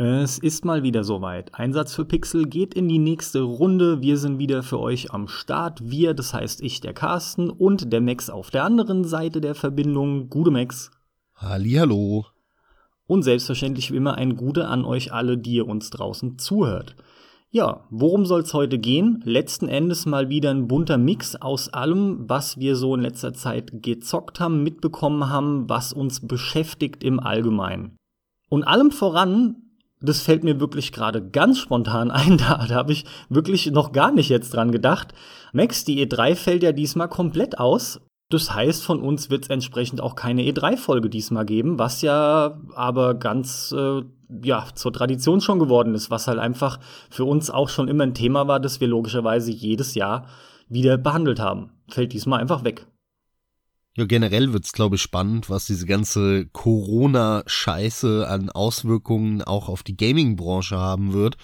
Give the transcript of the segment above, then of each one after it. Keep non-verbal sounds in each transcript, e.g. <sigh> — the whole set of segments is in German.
Es ist mal wieder soweit. Einsatz für Pixel geht in die nächste Runde. Wir sind wieder für euch am Start. Wir, das heißt ich, der Carsten und der Max auf der anderen Seite der Verbindung. Gute Max. Hallihallo. Und selbstverständlich wie immer ein Gute an euch alle, die ihr uns draußen zuhört. Ja, worum soll's heute gehen? Letzten Endes mal wieder ein bunter Mix aus allem, was wir so in letzter Zeit gezockt haben, mitbekommen haben, was uns beschäftigt im Allgemeinen. Und allem voran das fällt mir wirklich gerade ganz spontan <laughs> ein, da, da habe ich wirklich noch gar nicht jetzt dran gedacht. Max, die E3 fällt ja diesmal komplett aus. Das heißt, von uns wird es entsprechend auch keine E3-Folge diesmal geben, was ja aber ganz äh, ja zur Tradition schon geworden ist, was halt einfach für uns auch schon immer ein Thema war, das wir logischerweise jedes Jahr wieder behandelt haben. Fällt diesmal einfach weg. Ja, generell wird's, glaube ich, spannend, was diese ganze Corona-Scheiße an Auswirkungen auch auf die Gaming-Branche haben wird.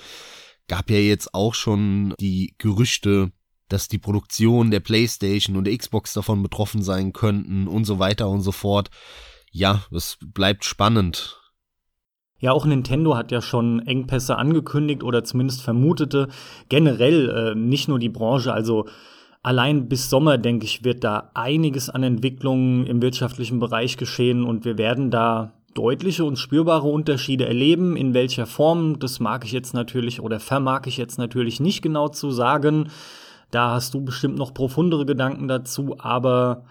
Gab ja jetzt auch schon die Gerüchte, dass die Produktion der PlayStation und der Xbox davon betroffen sein könnten und so weiter und so fort. Ja, es bleibt spannend. Ja, auch Nintendo hat ja schon Engpässe angekündigt oder zumindest vermutete. Generell äh, nicht nur die Branche, also allein bis Sommer, denke ich, wird da einiges an Entwicklungen im wirtschaftlichen Bereich geschehen und wir werden da deutliche und spürbare Unterschiede erleben. In welcher Form, das mag ich jetzt natürlich oder vermag ich jetzt natürlich nicht genau zu sagen. Da hast du bestimmt noch profundere Gedanken dazu, aber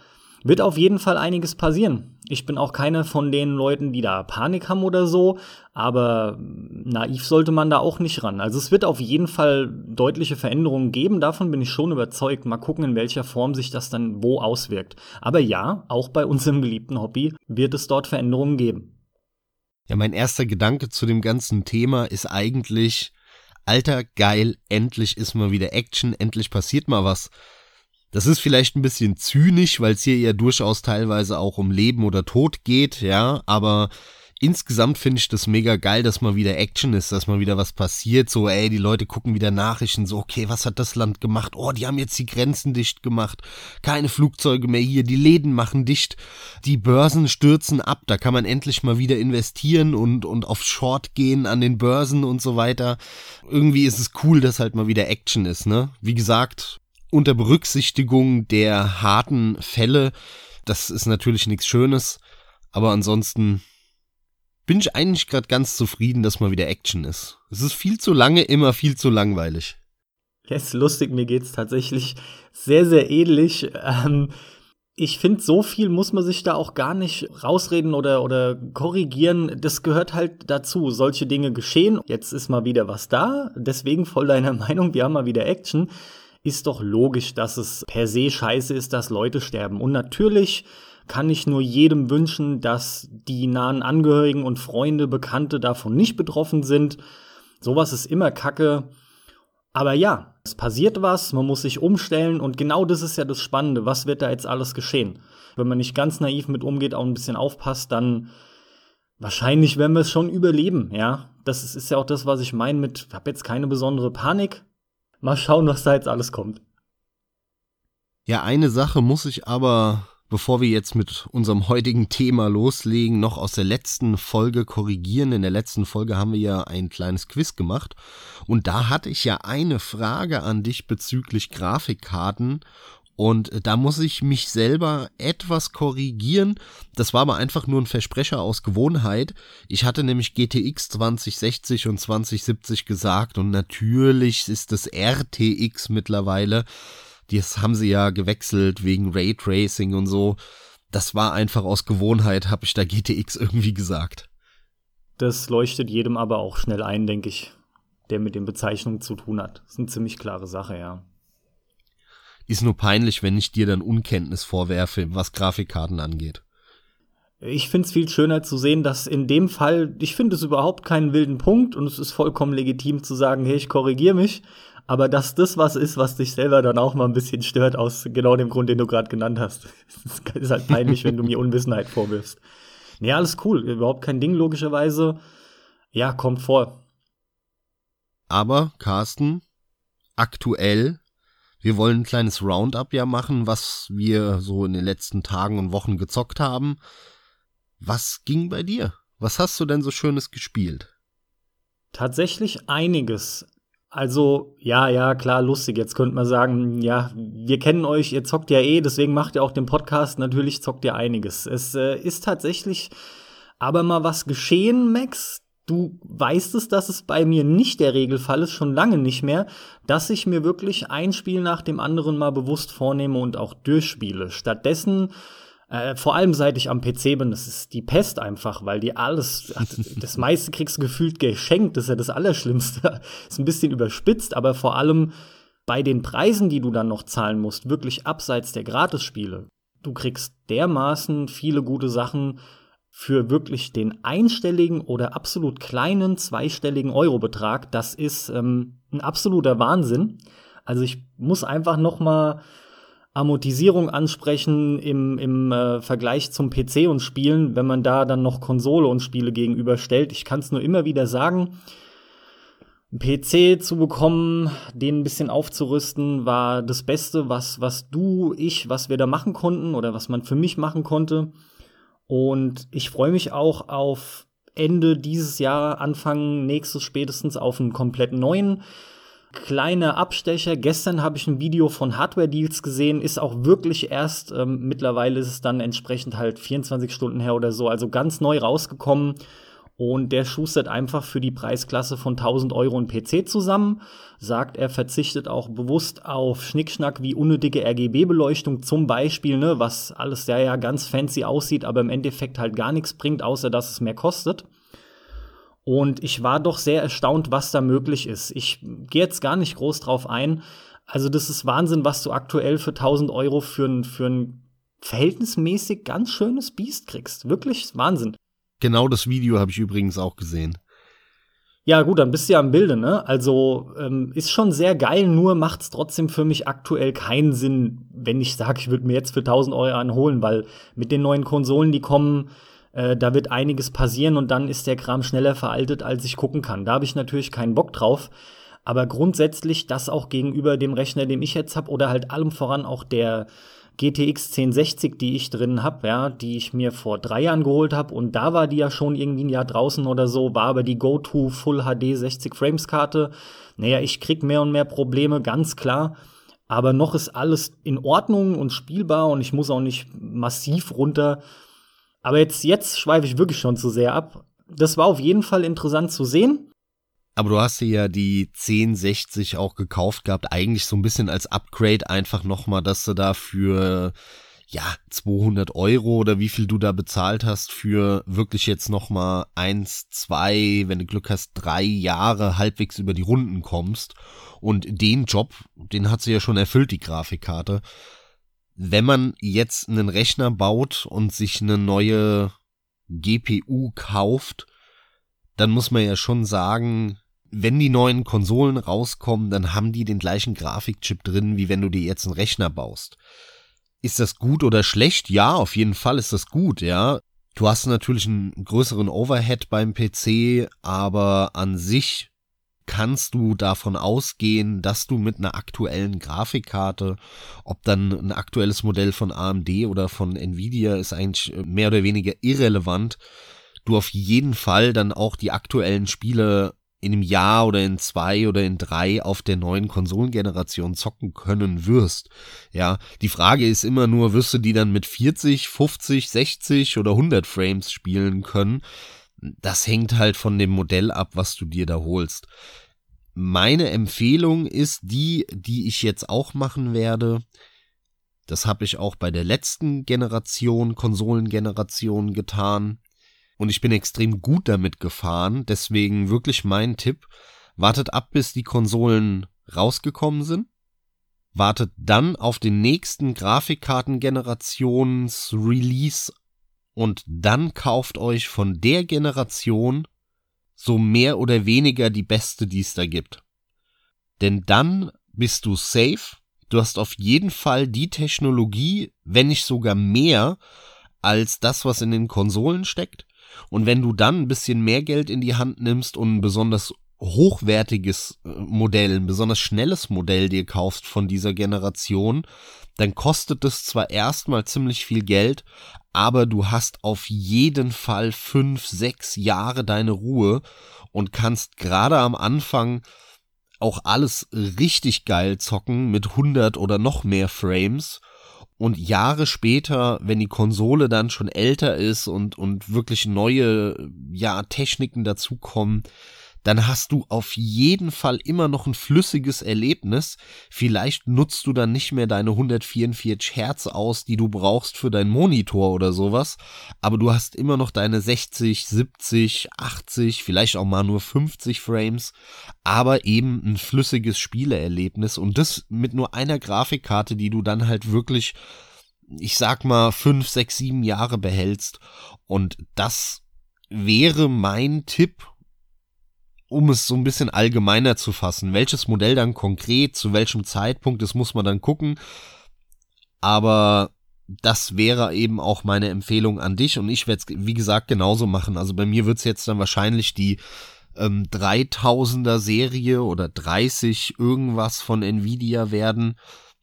wird auf jeden Fall einiges passieren. Ich bin auch keiner von den Leuten, die da Panik haben oder so, aber naiv sollte man da auch nicht ran. Also es wird auf jeden Fall deutliche Veränderungen geben, davon bin ich schon überzeugt. Mal gucken, in welcher Form sich das dann wo auswirkt. Aber ja, auch bei unserem geliebten Hobby wird es dort Veränderungen geben. Ja, mein erster Gedanke zu dem ganzen Thema ist eigentlich, alter, geil, endlich ist mal wieder Action, endlich passiert mal was. Das ist vielleicht ein bisschen zynisch, weil es hier ja durchaus teilweise auch um Leben oder Tod geht, ja, aber insgesamt finde ich das mega geil, dass mal wieder Action ist, dass mal wieder was passiert. So, ey, die Leute gucken wieder Nachrichten, so, okay, was hat das Land gemacht? Oh, die haben jetzt die Grenzen dicht gemacht. Keine Flugzeuge mehr hier, die Läden machen dicht, die Börsen stürzen ab. Da kann man endlich mal wieder investieren und, und auf Short gehen an den Börsen und so weiter. Irgendwie ist es cool, dass halt mal wieder Action ist, ne? Wie gesagt, unter Berücksichtigung der harten Fälle. Das ist natürlich nichts Schönes, aber ansonsten bin ich eigentlich gerade ganz zufrieden, dass mal wieder Action ist. Es ist viel zu lange immer viel zu langweilig. Ja, ist lustig, mir geht's tatsächlich sehr, sehr ähnlich. Ähm, ich finde, so viel muss man sich da auch gar nicht rausreden oder, oder korrigieren. Das gehört halt dazu. Solche Dinge geschehen. Jetzt ist mal wieder was da. Deswegen voll deiner <laughs> Meinung, wir haben mal wieder Action ist doch logisch, dass es per se scheiße ist, dass Leute sterben. Und natürlich kann ich nur jedem wünschen, dass die nahen Angehörigen und Freunde, Bekannte davon nicht betroffen sind. Sowas ist immer Kacke. Aber ja, es passiert was, man muss sich umstellen und genau das ist ja das Spannende. Was wird da jetzt alles geschehen? Wenn man nicht ganz naiv mit umgeht, auch ein bisschen aufpasst, dann wahrscheinlich werden wir es schon überleben, ja. Das ist ja auch das, was ich meine mit, hab jetzt keine besondere Panik, Mal schauen, was da jetzt alles kommt. Ja, eine Sache muss ich aber, bevor wir jetzt mit unserem heutigen Thema loslegen, noch aus der letzten Folge korrigieren. In der letzten Folge haben wir ja ein kleines Quiz gemacht und da hatte ich ja eine Frage an dich bezüglich Grafikkarten und da muss ich mich selber etwas korrigieren. Das war aber einfach nur ein Versprecher aus Gewohnheit. Ich hatte nämlich GTX 2060 und 2070 gesagt und natürlich ist das RTX mittlerweile. Das haben sie ja gewechselt wegen Raytracing und so. Das war einfach aus Gewohnheit, habe ich da GTX irgendwie gesagt. Das leuchtet jedem aber auch schnell ein, denke ich, der mit den Bezeichnungen zu tun hat. Das ist eine ziemlich klare Sache, ja. Ist nur peinlich, wenn ich dir dann Unkenntnis vorwerfe, was Grafikkarten angeht. Ich finde es viel schöner zu sehen, dass in dem Fall, ich finde es überhaupt keinen wilden Punkt und es ist vollkommen legitim zu sagen, hey, ich korrigiere mich, aber dass das was ist, was dich selber dann auch mal ein bisschen stört, aus genau dem Grund, den du gerade genannt hast. Es <laughs> ist halt peinlich, wenn du mir Unwissenheit vorwirfst. Nee, alles cool, überhaupt kein Ding, logischerweise. Ja, kommt vor. Aber, Carsten, aktuell wir wollen ein kleines Roundup ja machen, was wir so in den letzten Tagen und Wochen gezockt haben. Was ging bei dir? Was hast du denn so Schönes gespielt? Tatsächlich einiges. Also, ja, ja, klar, lustig. Jetzt könnte man sagen, ja, wir kennen euch, ihr zockt ja eh, deswegen macht ihr auch den Podcast. Natürlich zockt ihr einiges. Es äh, ist tatsächlich aber mal was geschehen, Max. Du weißt es, dass es bei mir nicht der Regelfall ist, schon lange nicht mehr, dass ich mir wirklich ein Spiel nach dem anderen mal bewusst vornehme und auch durchspiele. Stattdessen äh, vor allem seit ich am PC bin, das ist die Pest einfach, weil die alles, <laughs> das meiste kriegst du gefühlt geschenkt, das ist ja das Allerschlimmste. <laughs> ist ein bisschen überspitzt, aber vor allem bei den Preisen, die du dann noch zahlen musst, wirklich abseits der Gratisspiele. Du kriegst dermaßen viele gute Sachen für wirklich den einstelligen oder absolut kleinen zweistelligen Eurobetrag. Das ist ähm, ein absoluter Wahnsinn. Also ich muss einfach noch mal Amortisierung ansprechen im, im äh, Vergleich zum PC und Spielen, wenn man da dann noch Konsole und Spiele gegenüberstellt. Ich kann es nur immer wieder sagen. Ein PC zu bekommen, den ein bisschen aufzurüsten, war das Beste, was, was du, ich, was wir da machen konnten oder was man für mich machen konnte. Und ich freue mich auch auf Ende dieses Jahr, Anfang nächstes spätestens auf einen komplett neuen kleiner Abstecher. Gestern habe ich ein Video von Hardware Deals gesehen, ist auch wirklich erst, ähm, mittlerweile ist es dann entsprechend halt 24 Stunden her oder so, also ganz neu rausgekommen. Und der schustert einfach für die Preisklasse von 1000 Euro ein PC zusammen. Sagt, er verzichtet auch bewusst auf Schnickschnack wie unnötige RGB-Beleuchtung zum Beispiel, ne, was alles ja, ja ganz fancy aussieht, aber im Endeffekt halt gar nichts bringt, außer dass es mehr kostet. Und ich war doch sehr erstaunt, was da möglich ist. Ich gehe jetzt gar nicht groß drauf ein. Also das ist Wahnsinn, was du aktuell für 1000 Euro für ein, für ein verhältnismäßig ganz schönes Biest kriegst. Wirklich Wahnsinn. Genau das Video habe ich übrigens auch gesehen. Ja, gut, dann bist du ja im Bilde, ne? Also ähm, ist schon sehr geil, nur macht's trotzdem für mich aktuell keinen Sinn, wenn ich sage, ich würde mir jetzt für 1000 Euro anholen, weil mit den neuen Konsolen, die kommen, äh, da wird einiges passieren und dann ist der Kram schneller veraltet, als ich gucken kann. Da habe ich natürlich keinen Bock drauf. Aber grundsätzlich das auch gegenüber dem Rechner, den ich jetzt habe, oder halt allem voran auch der GTX 1060, die ich drin habe, ja, die ich mir vor drei Jahren geholt habe und da war die ja schon irgendwie ein Jahr draußen oder so, war aber die Go-To Full HD 60 Frames Karte. Naja, ich krieg mehr und mehr Probleme, ganz klar. Aber noch ist alles in Ordnung und spielbar und ich muss auch nicht massiv runter. Aber jetzt, jetzt schweife ich wirklich schon zu sehr ab. Das war auf jeden Fall interessant zu sehen. Aber du hast dir ja die 1060 auch gekauft gehabt, eigentlich so ein bisschen als Upgrade einfach nochmal, dass du da für, ja, 200 Euro oder wie viel du da bezahlt hast für wirklich jetzt nochmal eins, zwei, wenn du Glück hast, drei Jahre halbwegs über die Runden kommst. Und den Job, den hat sie ja schon erfüllt, die Grafikkarte wenn man jetzt einen Rechner baut und sich eine neue GPU kauft, dann muss man ja schon sagen, wenn die neuen Konsolen rauskommen, dann haben die den gleichen Grafikchip drin, wie wenn du dir jetzt einen Rechner baust. Ist das gut oder schlecht? Ja, auf jeden Fall ist das gut, ja. Du hast natürlich einen größeren Overhead beim PC, aber an sich kannst du davon ausgehen, dass du mit einer aktuellen Grafikkarte, ob dann ein aktuelles Modell von AMD oder von Nvidia ist eigentlich mehr oder weniger irrelevant, du auf jeden Fall dann auch die aktuellen Spiele in einem Jahr oder in zwei oder in drei auf der neuen Konsolengeneration zocken können wirst. Ja, die Frage ist immer nur, wirst du die dann mit 40, 50, 60 oder 100 Frames spielen können? das hängt halt von dem Modell ab, was du dir da holst. Meine Empfehlung ist die, die ich jetzt auch machen werde. Das habe ich auch bei der letzten Generation, Konsolengeneration getan. Und ich bin extrem gut damit gefahren. Deswegen wirklich mein Tipp. Wartet ab, bis die Konsolen rausgekommen sind. Wartet dann auf den nächsten Grafikkartengenerations-Release und dann kauft euch von der Generation so mehr oder weniger die beste, die es da gibt. Denn dann bist du safe. Du hast auf jeden Fall die Technologie, wenn nicht sogar mehr, als das, was in den Konsolen steckt. Und wenn du dann ein bisschen mehr Geld in die Hand nimmst und ein besonders hochwertiges äh, Modell, ein besonders schnelles Modell dir kaufst von dieser Generation, dann kostet es zwar erstmal ziemlich viel Geld, aber du hast auf jeden Fall fünf, sechs Jahre deine Ruhe und kannst gerade am Anfang auch alles richtig geil zocken mit 100 oder noch mehr Frames und Jahre später, wenn die Konsole dann schon älter ist und, und wirklich neue, ja, Techniken dazukommen, dann hast du auf jeden Fall immer noch ein flüssiges Erlebnis. Vielleicht nutzt du dann nicht mehr deine 144 Hertz aus, die du brauchst für deinen Monitor oder sowas, aber du hast immer noch deine 60, 70, 80, vielleicht auch mal nur 50 Frames, aber eben ein flüssiges Spieleerlebnis und das mit nur einer Grafikkarte, die du dann halt wirklich ich sag mal, fünf, sechs, sieben Jahre behältst. Und das wäre mein Tipp um es so ein bisschen allgemeiner zu fassen. Welches Modell dann konkret, zu welchem Zeitpunkt, das muss man dann gucken. Aber das wäre eben auch meine Empfehlung an dich und ich werde es, wie gesagt, genauso machen. Also bei mir wird es jetzt dann wahrscheinlich die ähm, 3000er Serie oder 30 irgendwas von Nvidia werden.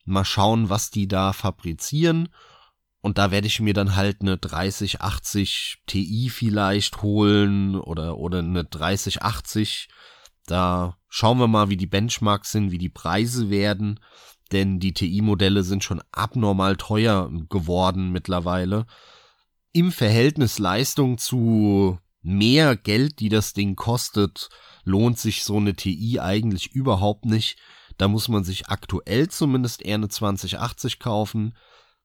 Mal schauen, was die da fabrizieren. Und da werde ich mir dann halt eine 3080 Ti vielleicht holen oder, oder eine 3080. Da schauen wir mal, wie die Benchmarks sind, wie die Preise werden. Denn die TI-Modelle sind schon abnormal teuer geworden mittlerweile. Im Verhältnis Leistung zu mehr Geld, die das Ding kostet, lohnt sich so eine TI eigentlich überhaupt nicht. Da muss man sich aktuell zumindest eher eine 2080 kaufen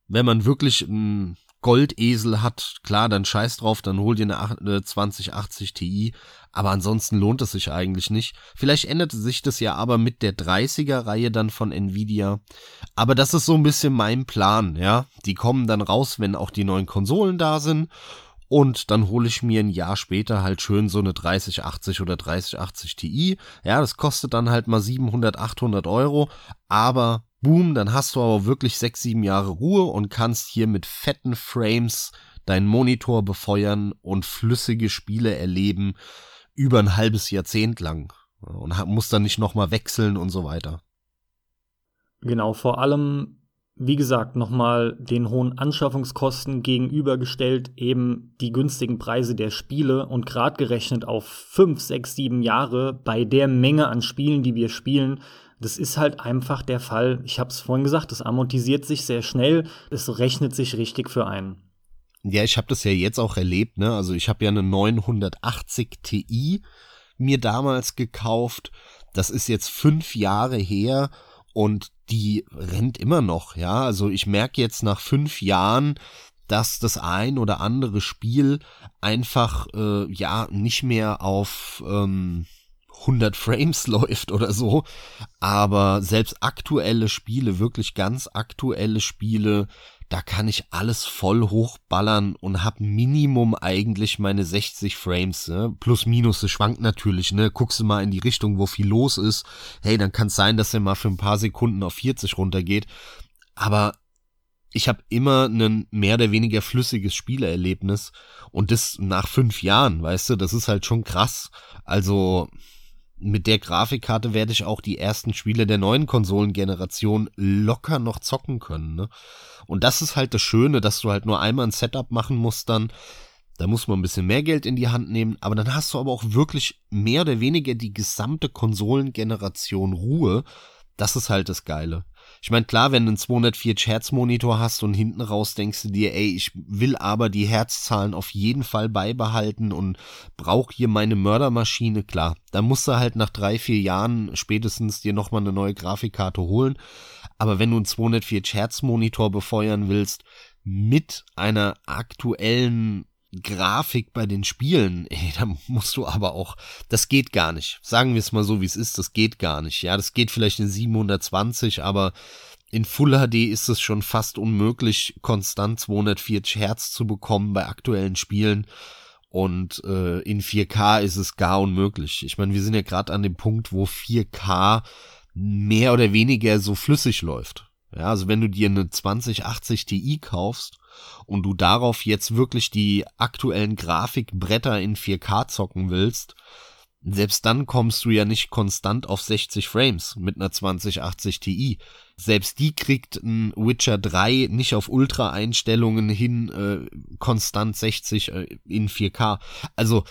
wenn man wirklich einen Goldesel hat, klar, dann scheiß drauf, dann hol dir eine 2080 Ti, aber ansonsten lohnt es sich eigentlich nicht. Vielleicht ändert sich das ja aber mit der 30er Reihe dann von Nvidia, aber das ist so ein bisschen mein Plan, ja. Die kommen dann raus, wenn auch die neuen Konsolen da sind und dann hole ich mir ein Jahr später halt schön so eine 3080 oder 3080 Ti. Ja, das kostet dann halt mal 700, 800 Euro, aber Boom, dann hast du aber wirklich sechs, sieben Jahre Ruhe und kannst hier mit fetten Frames deinen Monitor befeuern und flüssige Spiele erleben über ein halbes Jahrzehnt lang und musst dann nicht nochmal wechseln und so weiter. Genau, vor allem, wie gesagt, nochmal den hohen Anschaffungskosten gegenübergestellt, eben die günstigen Preise der Spiele und gerade gerechnet auf fünf, sechs, sieben Jahre bei der Menge an Spielen, die wir spielen, das ist halt einfach der Fall. Ich habe es vorhin gesagt, es amortisiert sich sehr schnell, es rechnet sich richtig für einen. Ja, ich habe das ja jetzt auch erlebt, ne? Also ich habe ja eine 980 Ti mir damals gekauft. Das ist jetzt fünf Jahre her und die rennt immer noch, ja. Also ich merke jetzt nach fünf Jahren, dass das ein oder andere Spiel einfach äh, ja nicht mehr auf ähm, 100 Frames <laughs> läuft oder so. Aber selbst aktuelle Spiele, wirklich ganz aktuelle Spiele, da kann ich alles voll hochballern und hab Minimum eigentlich meine 60 Frames. Ne? Plus minus, das schwankt natürlich. Ne? Guckst du mal in die Richtung, wo viel los ist. Hey, dann kann es sein, dass er mal für ein paar Sekunden auf 40 runtergeht. Aber ich habe immer ein mehr oder weniger flüssiges Spielerlebnis und das nach fünf Jahren, weißt du, das ist halt schon krass. Also mit der Grafikkarte werde ich auch die ersten Spiele der neuen Konsolengeneration locker noch zocken können. Ne? Und das ist halt das Schöne, dass du halt nur einmal ein Setup machen musst dann. Da muss man ein bisschen mehr Geld in die Hand nehmen, aber dann hast du aber auch wirklich mehr oder weniger die gesamte Konsolengeneration Ruhe. Das ist halt das Geile. Ich meine, klar, wenn du einen 240 Hertz Monitor hast und hinten raus denkst du dir, ey, ich will aber die Herzzahlen auf jeden Fall beibehalten und brauch hier meine Mördermaschine, klar. Dann musst du halt nach drei, vier Jahren spätestens dir nochmal eine neue Grafikkarte holen. Aber wenn du einen 240 Hertz Monitor befeuern willst, mit einer aktuellen Grafik bei den Spielen, <laughs> ey, da musst du aber auch, das geht gar nicht. Sagen wir es mal so, wie es ist, das geht gar nicht. Ja, das geht vielleicht in 720, aber in Full HD ist es schon fast unmöglich, konstant 240 Hertz zu bekommen bei aktuellen Spielen. Und äh, in 4K ist es gar unmöglich. Ich meine, wir sind ja gerade an dem Punkt, wo 4K mehr oder weniger so flüssig läuft. Ja, also wenn du dir eine 2080 Ti kaufst und du darauf jetzt wirklich die aktuellen Grafikbretter in 4K zocken willst, selbst dann kommst du ja nicht konstant auf 60 Frames mit einer 2080 Ti. Selbst die kriegt ein Witcher 3 nicht auf Ultra-Einstellungen hin, äh, konstant 60 äh, in 4K. Also,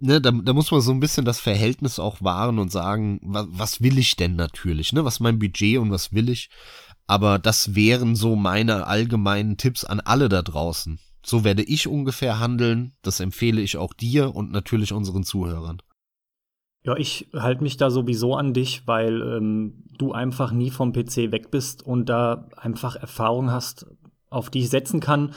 ne, da, da muss man so ein bisschen das Verhältnis auch wahren und sagen, was, was will ich denn natürlich, ne? Was mein Budget und was will ich? Aber das wären so meine allgemeinen Tipps an alle da draußen. So werde ich ungefähr handeln. Das empfehle ich auch dir und natürlich unseren Zuhörern. Ja, ich halte mich da sowieso an dich, weil ähm, du einfach nie vom PC weg bist und da einfach Erfahrung hast, auf die ich setzen kann.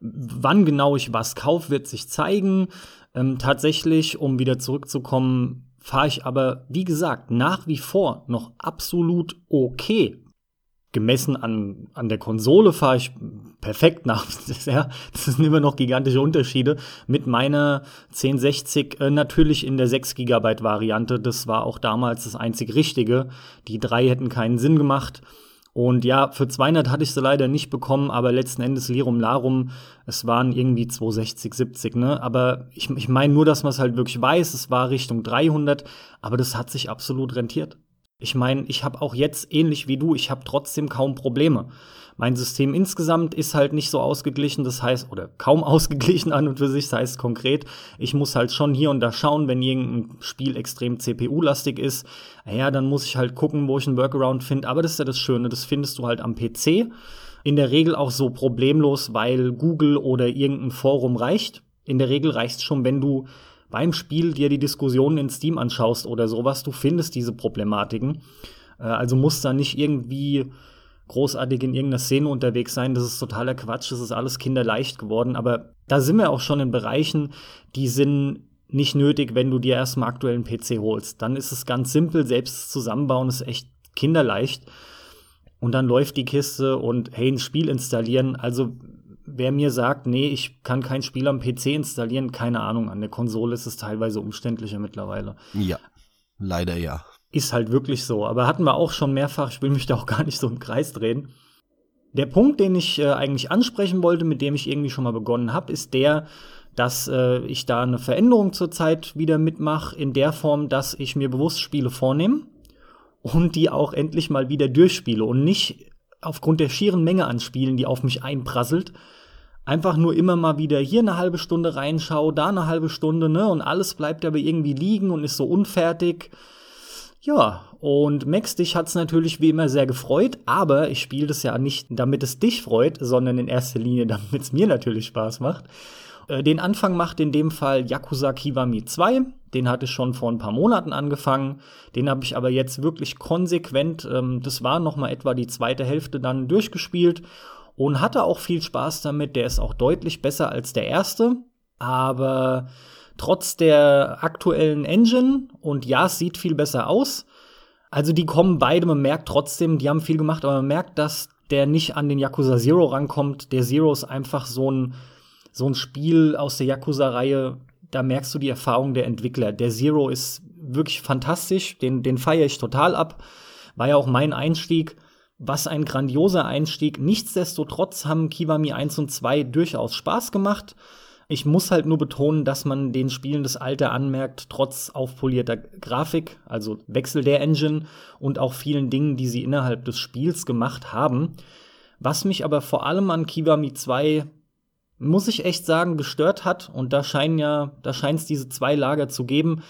Wann genau ich was kaufe, wird sich zeigen. Ähm, tatsächlich, um wieder zurückzukommen, fahre ich aber, wie gesagt, nach wie vor noch absolut okay gemessen an, an der Konsole fahre ich perfekt nach. <laughs> Ja, das sind immer noch gigantische Unterschiede. Mit meiner 1060 äh, natürlich in der 6 GB Variante. Das war auch damals das einzig Richtige. Die drei hätten keinen Sinn gemacht. Und ja, für 200 hatte ich sie leider nicht bekommen, aber letzten Endes Lirum Larum, es waren irgendwie 260, 70, ne? Aber ich, ich meine nur, dass man es halt wirklich weiß, es war Richtung 300, aber das hat sich absolut rentiert. Ich meine, ich habe auch jetzt ähnlich wie du, ich habe trotzdem kaum Probleme. Mein System insgesamt ist halt nicht so ausgeglichen, das heißt, oder kaum <laughs> ausgeglichen an und für sich, das heißt konkret, ich muss halt schon hier und da schauen, wenn irgendein Spiel extrem CPU-lastig ist, ja, dann muss ich halt gucken, wo ich einen Workaround finde, aber das ist ja das Schöne, das findest du halt am PC. In der Regel auch so problemlos, weil Google oder irgendein Forum reicht. In der Regel reicht es schon, wenn du beim Spiel dir die Diskussionen in Steam anschaust oder sowas, du findest diese Problematiken. Äh, also musst da nicht irgendwie großartig in irgendeiner Szene unterwegs sein. Das ist totaler Quatsch. Das ist alles kinderleicht geworden. Aber da sind wir auch schon in Bereichen, die sind nicht nötig, wenn du dir erstmal aktuellen PC holst. Dann ist es ganz simpel. Selbst Zusammenbauen ist echt kinderleicht. Und dann läuft die Kiste und hey, ein Spiel installieren. Also wer mir sagt, nee, ich kann kein Spiel am PC installieren, keine Ahnung, an der Konsole ist es teilweise umständlicher mittlerweile. Ja, leider ja. Ist halt wirklich so. Aber hatten wir auch schon mehrfach, ich will mich da auch gar nicht so im Kreis drehen. Der Punkt, den ich äh, eigentlich ansprechen wollte, mit dem ich irgendwie schon mal begonnen habe, ist der, dass äh, ich da eine Veränderung zurzeit wieder mitmache, in der Form, dass ich mir bewusst Spiele vornehme und die auch endlich mal wieder durchspiele und nicht aufgrund der schieren Menge an Spielen, die auf mich einprasselt, einfach nur immer mal wieder hier eine halbe Stunde reinschaue, da eine halbe Stunde, ne, und alles bleibt aber irgendwie liegen und ist so unfertig. Ja, und Max, dich hat's natürlich wie immer sehr gefreut, aber ich spiele das ja nicht, damit es dich freut, sondern in erster Linie, <laughs> damit es mir natürlich Spaß macht. Äh, den Anfang macht in dem Fall Yakuza Kiwami 2. Den hatte ich schon vor ein paar Monaten angefangen. Den habe ich aber jetzt wirklich konsequent, ähm, das war noch mal etwa die zweite Hälfte dann durchgespielt und hatte auch viel Spaß damit. Der ist auch deutlich besser als der erste, aber trotz der aktuellen Engine und ja, es sieht viel besser aus. Also die kommen beide, man merkt trotzdem, die haben viel gemacht, aber man merkt, dass der nicht an den Yakuza Zero rankommt. Der Zero ist einfach so ein, so ein Spiel aus der Yakuza-Reihe, da merkst du die Erfahrung der Entwickler. Der Zero ist wirklich fantastisch, den, den feiere ich total ab. War ja auch mein Einstieg. Was ein grandioser Einstieg. Nichtsdestotrotz haben Kiwami 1 und 2 durchaus Spaß gemacht. Ich muss halt nur betonen, dass man den Spielen das Alter anmerkt, trotz aufpolierter Grafik, also Wechsel der Engine und auch vielen Dingen, die sie innerhalb des Spiels gemacht haben. Was mich aber vor allem an Kiwami 2 muss ich echt sagen, gestört hat, und da scheinen ja, da scheint es diese zwei Lager zu geben.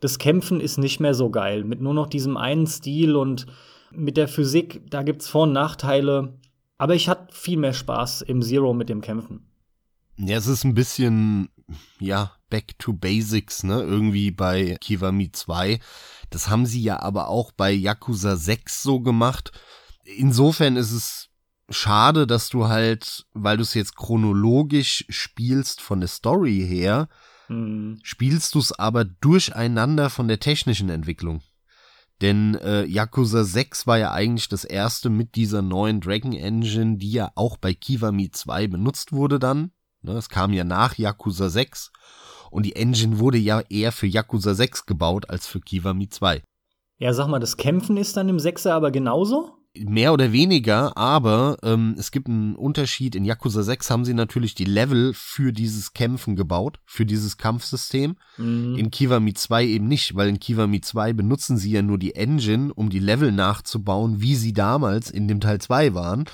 Das Kämpfen ist nicht mehr so geil, mit nur noch diesem einen Stil und mit der Physik, da gibt's Vor- und Nachteile. Aber ich hatte viel mehr Spaß im Zero mit dem Kämpfen. Ja, es ist ein bisschen, ja, back to basics, ne? Irgendwie bei Kiwami 2. Das haben sie ja aber auch bei Yakuza 6 so gemacht. Insofern ist es schade, dass du halt, weil du es jetzt chronologisch spielst von der Story her, mhm. spielst du es aber durcheinander von der technischen Entwicklung. Denn äh, Yakuza 6 war ja eigentlich das erste mit dieser neuen Dragon Engine, die ja auch bei Kiwami 2 benutzt wurde dann. Ne, es kam ja nach Yakuza 6 und die Engine wurde ja eher für Yakuza 6 gebaut als für Kiwami 2. Ja, sag mal, das Kämpfen ist dann im 6er aber genauso? Mehr oder weniger, aber ähm, es gibt einen Unterschied. In Yakuza 6 haben sie natürlich die Level für dieses Kämpfen gebaut, für dieses Kampfsystem. Mhm. In Kiwami 2 eben nicht, weil in Kiwami 2 benutzen sie ja nur die Engine, um die Level nachzubauen, wie sie damals in dem Teil 2 waren.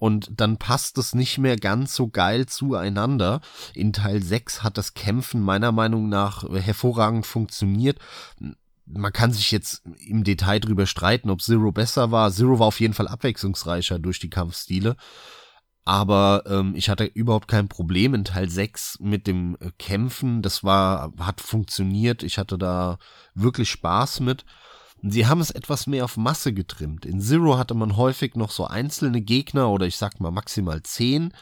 Und dann passt es nicht mehr ganz so geil zueinander. In Teil 6 hat das Kämpfen meiner Meinung nach hervorragend funktioniert man kann sich jetzt im Detail drüber streiten, ob Zero besser war. Zero war auf jeden Fall abwechslungsreicher durch die Kampfstile. Aber ähm, ich hatte überhaupt kein Problem in Teil 6 mit dem äh, Kämpfen. Das war, hat funktioniert. Ich hatte da wirklich Spaß mit. Sie haben es etwas mehr auf Masse getrimmt. In Zero hatte man häufig noch so einzelne Gegner oder ich sag mal maximal zehn.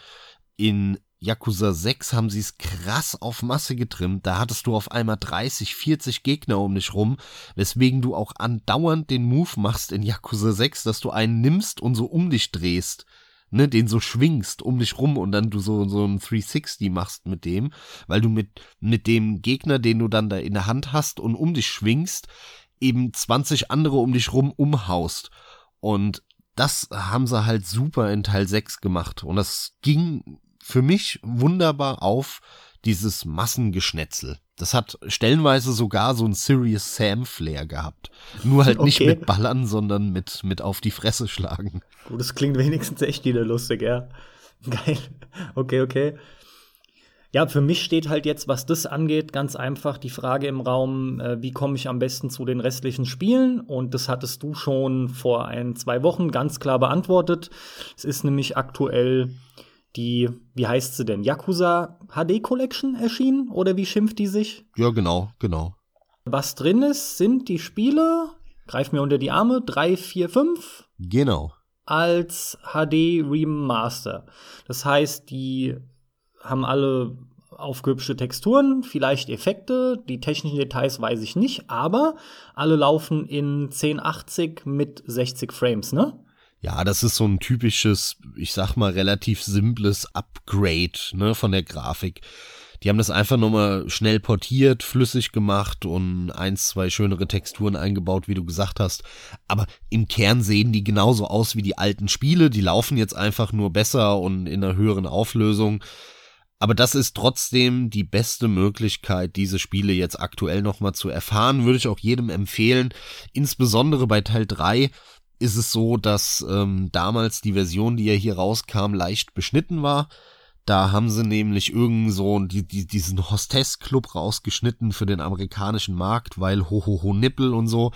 In Yakuza 6 haben sie es krass auf Masse getrimmt. Da hattest du auf einmal 30, 40 Gegner um dich rum, weswegen du auch andauernd den Move machst in Yakuza 6, dass du einen nimmst und so um dich drehst. Ne, den so schwingst um dich rum und dann du so, so ein 360 machst mit dem, weil du mit, mit dem Gegner, den du dann da in der Hand hast und um dich schwingst, eben 20 andere um dich rum umhaust. Und das haben sie halt super in Teil 6 gemacht. Und das ging für mich wunderbar auf dieses Massengeschnetzel. Das hat stellenweise sogar so ein Serious Sam Flair gehabt. Nur halt nicht okay. mit Ballern, sondern mit, mit auf die Fresse schlagen. Gut, das klingt wenigstens echt wieder lustig, ja. <laughs> Geil. Okay, okay. Ja, für mich steht halt jetzt, was das angeht, ganz einfach die Frage im Raum, äh, wie komme ich am besten zu den restlichen Spielen? Und das hattest du schon vor ein, zwei Wochen ganz klar beantwortet. Es ist nämlich aktuell die, wie heißt sie denn, Yakuza HD Collection erschienen? Oder wie schimpft die sich? Ja, genau, genau. Was drin ist, sind die Spiele, greif mir unter die Arme, 3, 4, 5. Genau. Als HD Remaster. Das heißt, die haben alle aufgehübschte Texturen, vielleicht Effekte, die technischen Details weiß ich nicht, aber alle laufen in 1080 mit 60 Frames, ne? Ja, das ist so ein typisches, ich sag mal, relativ simples Upgrade ne, von der Grafik. Die haben das einfach nochmal schnell portiert, flüssig gemacht und eins, zwei schönere Texturen eingebaut, wie du gesagt hast. Aber im Kern sehen die genauso aus wie die alten Spiele. Die laufen jetzt einfach nur besser und in einer höheren Auflösung. Aber das ist trotzdem die beste Möglichkeit, diese Spiele jetzt aktuell nochmal zu erfahren. Würde ich auch jedem empfehlen. Insbesondere bei Teil 3 ist es so, dass ähm, damals die Version, die ja hier rauskam, leicht beschnitten war. Da haben sie nämlich irgend so die, die, diesen Hostess-Club rausgeschnitten für den amerikanischen Markt, weil Hohoho ho, ho, Nippel und so.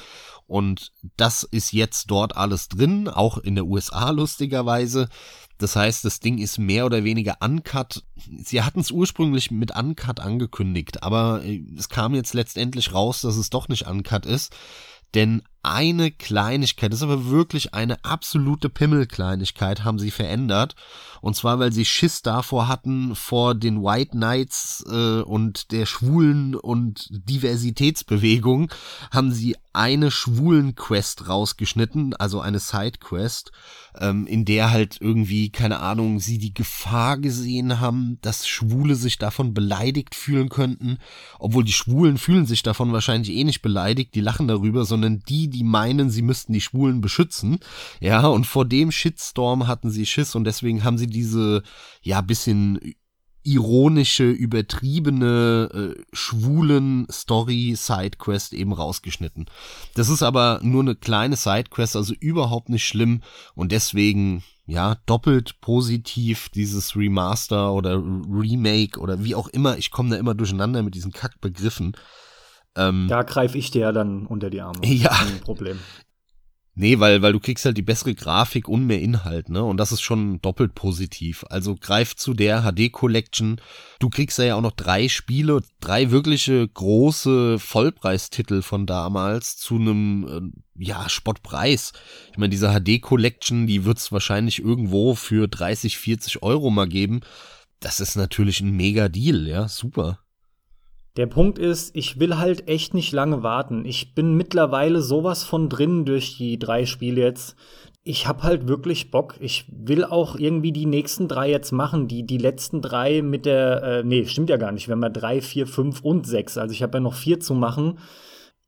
Und das ist jetzt dort alles drin, auch in der USA lustigerweise. Das heißt, das Ding ist mehr oder weniger uncut. Sie hatten es ursprünglich mit uncut angekündigt, aber äh, es kam jetzt letztendlich raus, dass es doch nicht uncut ist. Denn eine Kleinigkeit, das ist aber wirklich eine absolute Pimmelkleinigkeit, haben sie verändert. Und zwar, weil sie Schiss davor hatten, vor den White Knights äh, und der Schwulen- und Diversitätsbewegung, haben sie eine Schwulen-Quest rausgeschnitten, also eine Side-Quest, ähm, in der halt irgendwie, keine Ahnung, sie die Gefahr gesehen haben, dass Schwule sich davon beleidigt fühlen könnten, obwohl die Schwulen fühlen sich davon wahrscheinlich eh nicht beleidigt, die lachen darüber, sondern die, die meinen, sie müssten die Schwulen beschützen. Ja, und vor dem Shitstorm hatten sie Schiss und deswegen haben sie diese, ja, bisschen ironische, übertriebene, äh, schwulen Story-Sidequest eben rausgeschnitten. Das ist aber nur eine kleine Sidequest, also überhaupt nicht schlimm und deswegen, ja, doppelt positiv dieses Remaster oder Remake oder wie auch immer. Ich komme da immer durcheinander mit diesen Kackbegriffen. Ähm, da greife ich dir ja dann unter die Arme. Ja. Kein Problem. Nee, weil, weil du kriegst halt die bessere Grafik und mehr Inhalt, ne? Und das ist schon doppelt positiv. Also greif zu der HD Collection. Du kriegst ja auch noch drei Spiele, drei wirkliche große Vollpreistitel von damals zu einem, äh, ja, Spottpreis. Ich meine, diese HD Collection, die wird's wahrscheinlich irgendwo für 30, 40 Euro mal geben. Das ist natürlich ein mega Deal, ja, super. Der Punkt ist, ich will halt echt nicht lange warten. Ich bin mittlerweile sowas von drin durch die drei Spiele jetzt. Ich hab halt wirklich Bock. Ich will auch irgendwie die nächsten drei jetzt machen. Die, die letzten drei mit der, äh, nee, stimmt ja gar nicht. Wir haben ja drei, vier, fünf und sechs. Also ich habe ja noch vier zu machen.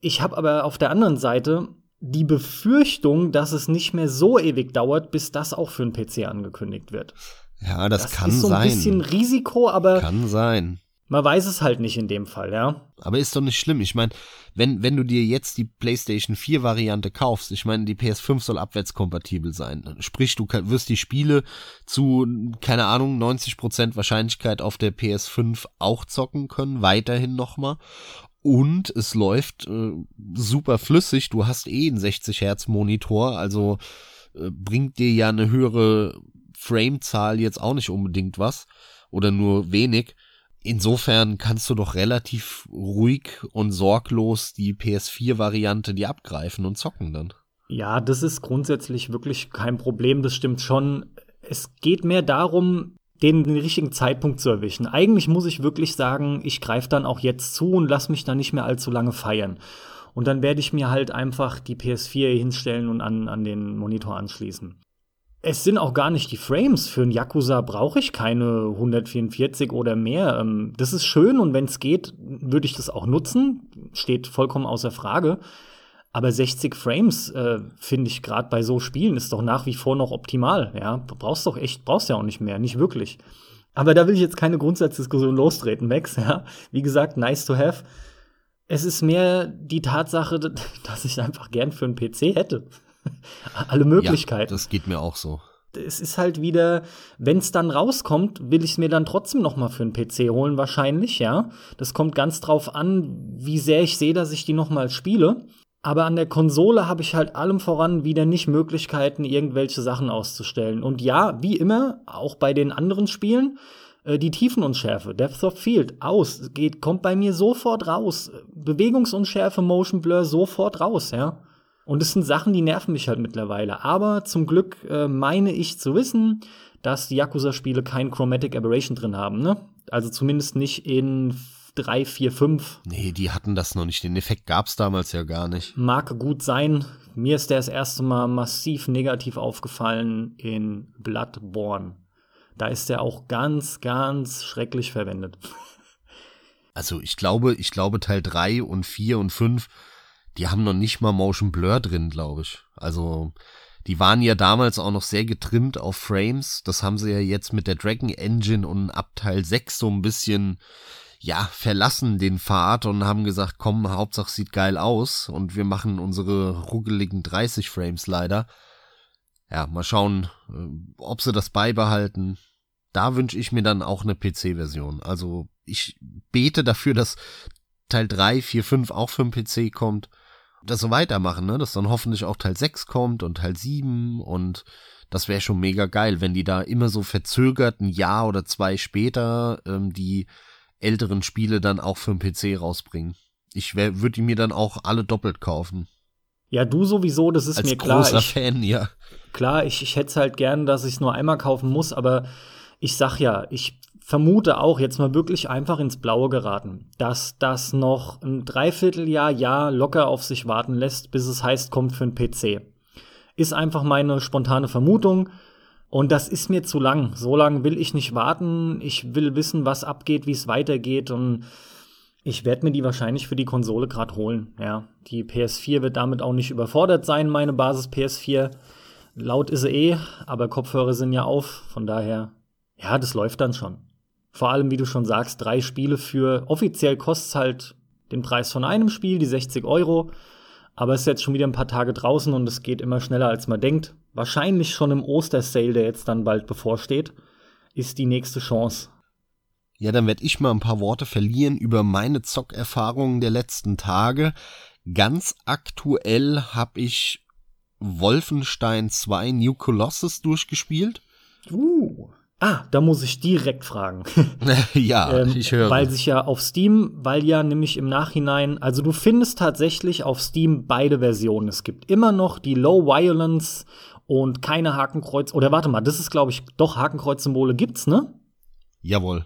Ich habe aber auf der anderen Seite die Befürchtung, dass es nicht mehr so ewig dauert, bis das auch für einen PC angekündigt wird. Ja, das, das kann sein. Das ist so ein bisschen Risiko, aber. Kann sein. Man weiß es halt nicht in dem Fall, ja. Aber ist doch nicht schlimm. Ich meine, wenn, wenn du dir jetzt die PlayStation 4 Variante kaufst, ich meine, die PS5 soll abwärtskompatibel sein. Sprich, du wirst die Spiele zu, keine Ahnung, 90% Wahrscheinlichkeit auf der PS5 auch zocken können, weiterhin nochmal. Und es läuft äh, super flüssig. Du hast eh einen 60 Hertz Monitor, also äh, bringt dir ja eine höhere Framezahl jetzt auch nicht unbedingt was oder nur wenig. Insofern kannst du doch relativ ruhig und sorglos die PS4-Variante die abgreifen und zocken dann. Ja, das ist grundsätzlich wirklich kein Problem, das stimmt schon. Es geht mehr darum, den, den richtigen Zeitpunkt zu erwischen. Eigentlich muss ich wirklich sagen, ich greife dann auch jetzt zu und lass mich dann nicht mehr allzu lange feiern. Und dann werde ich mir halt einfach die PS4 hinstellen und an, an den Monitor anschließen es sind auch gar nicht die Frames. Für ein Yakuza brauche ich keine 144 oder mehr. Ähm, das ist schön und wenn es geht, würde ich das auch nutzen. Steht vollkommen außer Frage. Aber 60 Frames, äh, finde ich, gerade bei so Spielen, ist doch nach wie vor noch optimal. Ja, brauchst doch echt, brauchst ja auch nicht mehr, nicht wirklich. Aber da will ich jetzt keine Grundsatzdiskussion lostreten, Max. Ja, wie gesagt, nice to have. Es ist mehr die Tatsache, <laughs> dass ich einfach gern für einen PC hätte. <laughs> Alle Möglichkeiten. Ja, das geht mir auch so. Es ist halt wieder, wenn es dann rauskommt, will ich es mir dann trotzdem noch mal für einen PC holen, wahrscheinlich, ja. Das kommt ganz drauf an, wie sehr ich sehe, dass ich die noch mal spiele. Aber an der Konsole habe ich halt allem voran wieder nicht Möglichkeiten, irgendwelche Sachen auszustellen. Und ja, wie immer, auch bei den anderen Spielen, äh, die Tiefenunschärfe, Depth of Field, aus, geht, kommt bei mir sofort raus. Bewegungsunschärfe, Motion Blur, sofort raus, ja. Und es sind Sachen, die nerven mich halt mittlerweile. Aber zum Glück äh, meine ich zu wissen, dass die Yakuza-Spiele kein Chromatic Aberration drin haben, ne? Also zumindest nicht in 3, 4, 5. Nee, die hatten das noch nicht. Den Effekt gab's damals ja gar nicht. Mag gut sein. Mir ist der das erste Mal massiv negativ aufgefallen in Bloodborne. Da ist der auch ganz, ganz schrecklich verwendet. <laughs> Also ich glaube, ich glaube Teil 3 und 4 und 5 die haben noch nicht mal Motion Blur drin, glaube ich. Also die waren ja damals auch noch sehr getrimmt auf Frames. Das haben sie ja jetzt mit der Dragon Engine und ab Teil 6 so ein bisschen, ja, verlassen den Pfad und haben gesagt, komm, Hauptsache sieht geil aus und wir machen unsere ruckeligen 30 Frames leider. Ja, mal schauen, äh, ob sie das beibehalten. Da wünsche ich mir dann auch eine PC-Version. Also ich bete dafür, dass Teil 3, 4, 5 auch für den PC kommt das so weitermachen, ne? Dass dann hoffentlich auch Teil 6 kommt und Teil 7 und das wäre schon mega geil, wenn die da immer so verzögert ein Jahr oder zwei später ähm, die älteren Spiele dann auch für den PC rausbringen. Ich würde die mir dann auch alle doppelt kaufen. Ja, du sowieso, das ist Als mir klar. Großer Fan, ja. Klar, ich, ich hätte es halt gern, dass ich es nur einmal kaufen muss, aber ich sag ja, ich vermute auch jetzt mal wirklich einfach ins Blaue geraten, dass das noch ein Dreivierteljahr, Jahr locker auf sich warten lässt, bis es heißt, kommt für einen PC. Ist einfach meine spontane Vermutung. Und das ist mir zu lang. So lange will ich nicht warten. Ich will wissen, was abgeht, wie es weitergeht. Und ich werde mir die wahrscheinlich für die Konsole gerade holen. Ja, die PS4 wird damit auch nicht überfordert sein, meine Basis PS4. Laut ist sie eh, aber Kopfhörer sind ja auf. Von daher, ja, das läuft dann schon. Vor allem, wie du schon sagst, drei Spiele für offiziell kostet es halt den Preis von einem Spiel, die 60 Euro. Aber es ist jetzt schon wieder ein paar Tage draußen und es geht immer schneller, als man denkt. Wahrscheinlich schon im Ostersale, der jetzt dann bald bevorsteht, ist die nächste Chance. Ja, dann werde ich mal ein paar Worte verlieren über meine Zockerfahrungen der letzten Tage. Ganz aktuell habe ich Wolfenstein 2 New Colossus durchgespielt. Uh. Ah, da muss ich direkt fragen. <laughs> ja, ähm, ich höre. Weil sich ja auf Steam, weil ja nämlich im Nachhinein, also du findest tatsächlich auf Steam beide Versionen. Es gibt immer noch die Low Violence und keine Hakenkreuz. Oder warte mal, das ist, glaube ich, doch Hakenkreuz-Symbole gibt's, ne? Jawohl.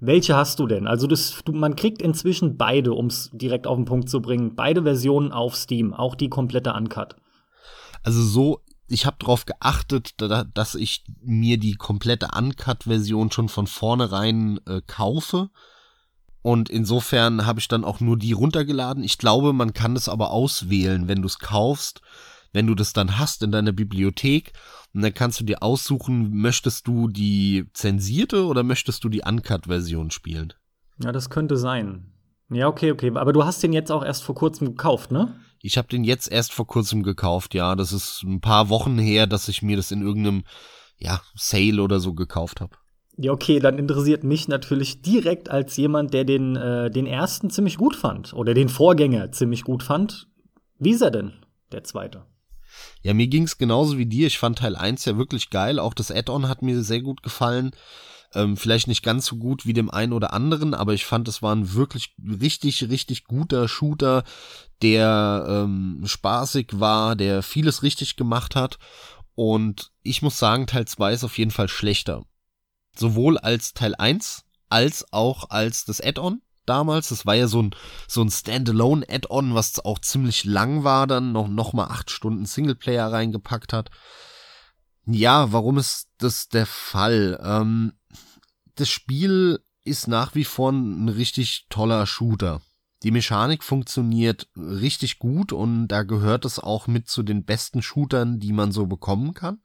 Welche hast du denn? Also das, du, man kriegt inzwischen beide, um es direkt auf den Punkt zu bringen, beide Versionen auf Steam, auch die komplette Uncut. Also so ich habe darauf geachtet, da, dass ich mir die komplette Uncut-Version schon von vornherein äh, kaufe. Und insofern habe ich dann auch nur die runtergeladen. Ich glaube, man kann es aber auswählen, wenn du es kaufst, wenn du das dann hast in deiner Bibliothek. Und dann kannst du dir aussuchen, möchtest du die zensierte oder möchtest du die Uncut-Version spielen? Ja, das könnte sein. Ja, okay, okay. Aber du hast den jetzt auch erst vor kurzem gekauft, ne? Ich habe den jetzt erst vor kurzem gekauft, ja. Das ist ein paar Wochen her, dass ich mir das in irgendeinem, ja, Sale oder so gekauft habe. Ja, okay, dann interessiert mich natürlich direkt als jemand, der den, äh, den ersten ziemlich gut fand oder den Vorgänger ziemlich gut fand. Wie ist er denn, der zweite? Ja, mir ging's genauso wie dir. Ich fand Teil 1 ja wirklich geil. Auch das Add-on hat mir sehr gut gefallen. Ähm, vielleicht nicht ganz so gut wie dem einen oder anderen, aber ich fand, es war ein wirklich richtig, richtig guter Shooter, der ähm, spaßig war, der vieles richtig gemacht hat. Und ich muss sagen, Teil 2 ist auf jeden Fall schlechter sowohl als Teil 1 als auch als das Add-on damals. Das war ja so ein, so ein Standalone-Add-on, was auch ziemlich lang war, dann noch, noch mal acht Stunden Singleplayer reingepackt hat. Ja, warum ist das der Fall? Ähm, das Spiel ist nach wie vor ein richtig toller Shooter. Die Mechanik funktioniert richtig gut und da gehört es auch mit zu den besten Shootern, die man so bekommen kann.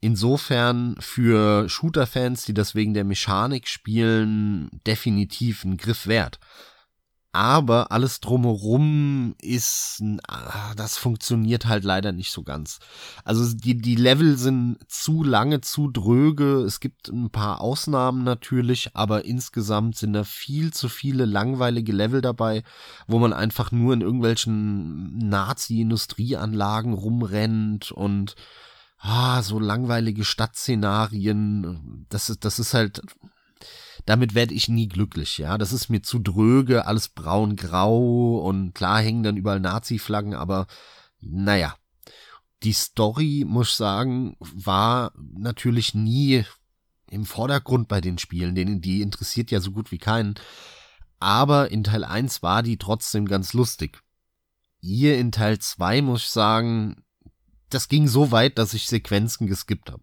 Insofern für Shooter-Fans, die das wegen der Mechanik spielen, definitiv ein Griff wert. Aber alles drumherum ist, ah, das funktioniert halt leider nicht so ganz. Also die, die Level sind zu lange, zu dröge. Es gibt ein paar Ausnahmen natürlich, aber insgesamt sind da viel zu viele langweilige Level dabei, wo man einfach nur in irgendwelchen Nazi-Industrieanlagen rumrennt und ah, so langweilige Stadtszenarien, das ist, das ist halt, damit werde ich nie glücklich, ja. Das ist mir zu dröge, alles braun-grau und klar hängen dann überall Nazi-Flaggen, aber naja. Die Story, muss ich sagen, war natürlich nie im Vordergrund bei den Spielen, denen die interessiert ja so gut wie keinen. Aber in Teil 1 war die trotzdem ganz lustig. Hier in Teil 2 muss ich sagen, das ging so weit, dass ich Sequenzen geskippt habe.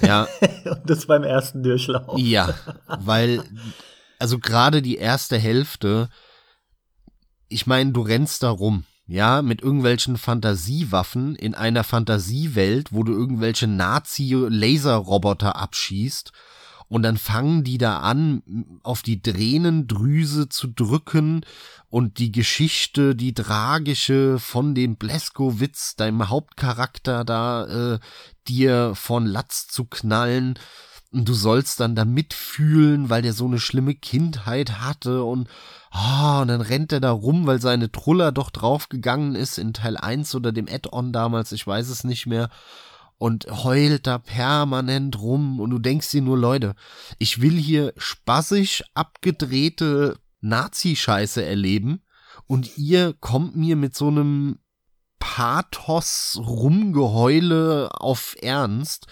Ja. <laughs> Und das beim ersten Durchlauf. Ja, weil, also gerade die erste Hälfte, ich meine, du rennst da rum, ja, mit irgendwelchen Fantasiewaffen in einer Fantasiewelt, wo du irgendwelche Nazi-Laserroboter abschießt und dann fangen die da an, auf die Tränendrüse zu drücken und die Geschichte, die tragische von dem Bleskowitz, deinem Hauptcharakter da, äh, dir von Latz zu knallen. Und du sollst dann da mitfühlen, weil der so eine schlimme Kindheit hatte und, oh, und dann rennt er da rum, weil seine Truller doch draufgegangen ist in Teil 1 oder dem Add-on damals, ich weiß es nicht mehr und heult da permanent rum und du denkst dir nur, Leute, ich will hier spaßig abgedrehte Nazi-Scheiße erleben und ihr kommt mir mit so einem Pathos rumgeheule auf Ernst.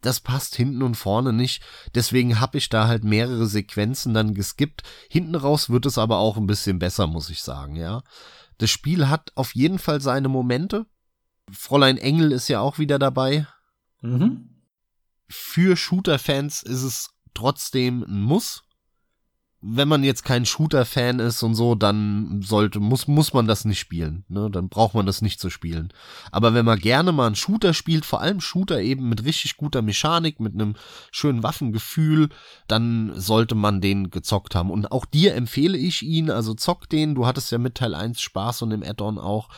Das passt hinten und vorne nicht. Deswegen habe ich da halt mehrere Sequenzen dann geskippt. Hinten raus wird es aber auch ein bisschen besser, muss ich sagen, ja. Das Spiel hat auf jeden Fall seine Momente. Fräulein Engel ist ja auch wieder dabei. Mhm. Für Shooter-Fans ist es trotzdem ein Muss. Wenn man jetzt kein Shooter-Fan ist und so, dann sollte, muss, muss man das nicht spielen. Ne? Dann braucht man das nicht zu spielen. Aber wenn man gerne mal einen Shooter spielt, vor allem Shooter eben mit richtig guter Mechanik, mit einem schönen Waffengefühl, dann sollte man den gezockt haben. Und auch dir empfehle ich ihn, also zock den. Du hattest ja mit Teil 1 Spaß und im Add-on auch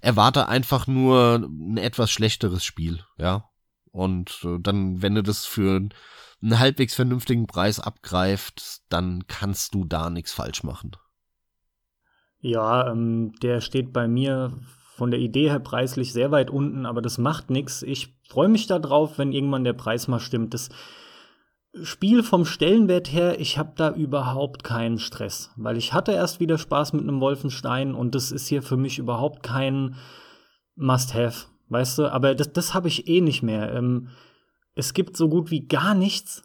erwarte einfach nur ein etwas schlechteres Spiel, ja. Und äh, dann, wenn du das für einen halbwegs vernünftigen Preis abgreift, dann kannst du da nichts falsch machen. Ja, ähm, der steht bei mir von der Idee her preislich sehr weit unten, aber das macht nichts. Ich freue mich darauf, wenn irgendwann der Preis mal stimmt. Das Spiel vom Stellenwert her, ich habe da überhaupt keinen Stress, weil ich hatte erst wieder Spaß mit einem Wolfenstein und das ist hier für mich überhaupt kein Must-Have, weißt du? Aber das, das habe ich eh nicht mehr. Ähm, es gibt so gut wie gar nichts,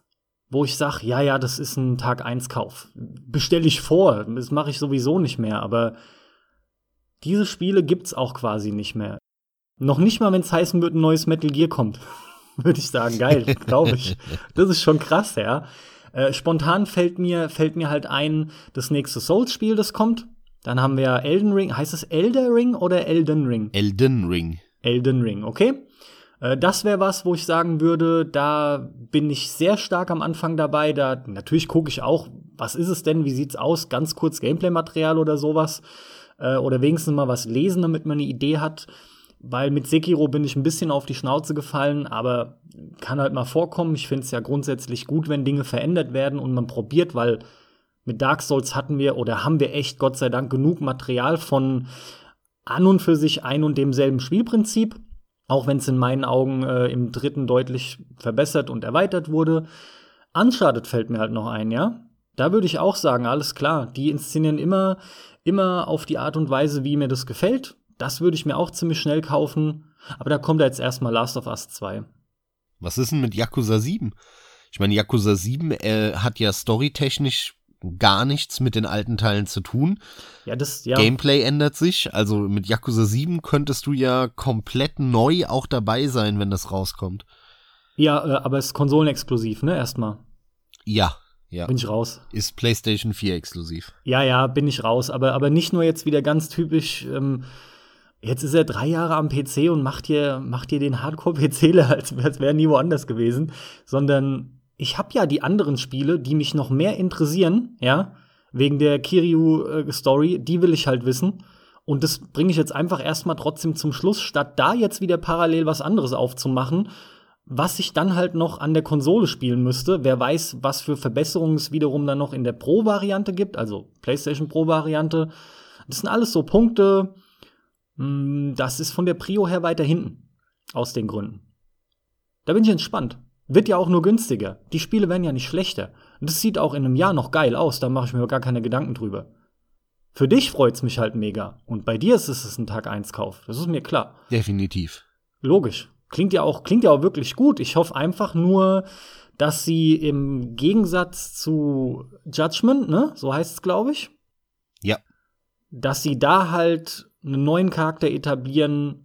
wo ich sage, ja, ja, das ist ein Tag 1 Kauf. Bestelle ich vor, das mache ich sowieso nicht mehr, aber diese Spiele gibt's auch quasi nicht mehr. Noch nicht mal, wenn es heißen wird, ein neues Metal Gear kommt. <laughs> würde ich sagen. Geil, glaube ich. Das ist schon krass, ja. Äh, spontan fällt mir, fällt mir halt ein, das nächste Souls-Spiel, das kommt. Dann haben wir Elden Ring. Heißt es Elder Ring oder Elden Ring? Elden Ring. Elden Ring, okay. Äh, das wäre was, wo ich sagen würde, da bin ich sehr stark am Anfang dabei. Da natürlich gucke ich auch, was ist es denn, wie sieht's aus, ganz kurz Gameplay-Material oder sowas. Äh, oder wenigstens mal was lesen, damit man eine Idee hat. Weil mit Sekiro bin ich ein bisschen auf die Schnauze gefallen, aber kann halt mal vorkommen. Ich finde es ja grundsätzlich gut, wenn Dinge verändert werden und man probiert, weil mit Dark Souls hatten wir oder haben wir echt Gott sei Dank genug Material von an und für sich ein und demselben Spielprinzip. Auch wenn es in meinen Augen äh, im dritten deutlich verbessert und erweitert wurde. Uncharted fällt mir halt noch ein, ja. Da würde ich auch sagen, alles klar, die inszenieren immer, immer auf die Art und Weise, wie mir das gefällt. Das würde ich mir auch ziemlich schnell kaufen. Aber da kommt jetzt erstmal Last of Us 2. Was ist denn mit Yakuza 7? Ich meine, Yakuza 7 äh, hat ja storytechnisch gar nichts mit den alten Teilen zu tun. Ja, das, ja. Gameplay ändert sich. Also mit Yakuza 7 könntest du ja komplett neu auch dabei sein, wenn das rauskommt. Ja, äh, aber es ist konsolenexklusiv, ne, erstmal. Ja, ja. Bin ich raus. Ist PlayStation 4 exklusiv. Ja, ja, bin ich raus. Aber, aber nicht nur jetzt wieder ganz typisch. Ähm, jetzt ist er drei Jahre am PC und macht hier, macht hier den Hardcore-PCler, als, als wäre nie woanders gewesen, sondern ich habe ja die anderen Spiele, die mich noch mehr interessieren, ja, wegen der Kiryu-Story, die will ich halt wissen. Und das bringe ich jetzt einfach erstmal trotzdem zum Schluss, statt da jetzt wieder parallel was anderes aufzumachen, was ich dann halt noch an der Konsole spielen müsste. Wer weiß, was für Verbesserungen es wiederum dann noch in der Pro-Variante gibt, also PlayStation Pro-Variante. Das sind alles so Punkte, hm, das ist von der Prio her weiter hinten. Aus den Gründen. Da bin ich entspannt. Wird ja auch nur günstiger. Die Spiele werden ja nicht schlechter. Und das sieht auch in einem Jahr noch geil aus, da mache ich mir gar keine Gedanken drüber. Für dich freut's mich halt mega. Und bei dir ist es ein Tag 1 Kauf. Das ist mir klar. Definitiv. Logisch. Klingt ja auch, klingt ja auch wirklich gut. Ich hoffe einfach nur, dass sie im Gegensatz zu Judgment, ne, so heißt es, glaube ich. Ja. Dass sie da halt einen neuen Charakter etablieren,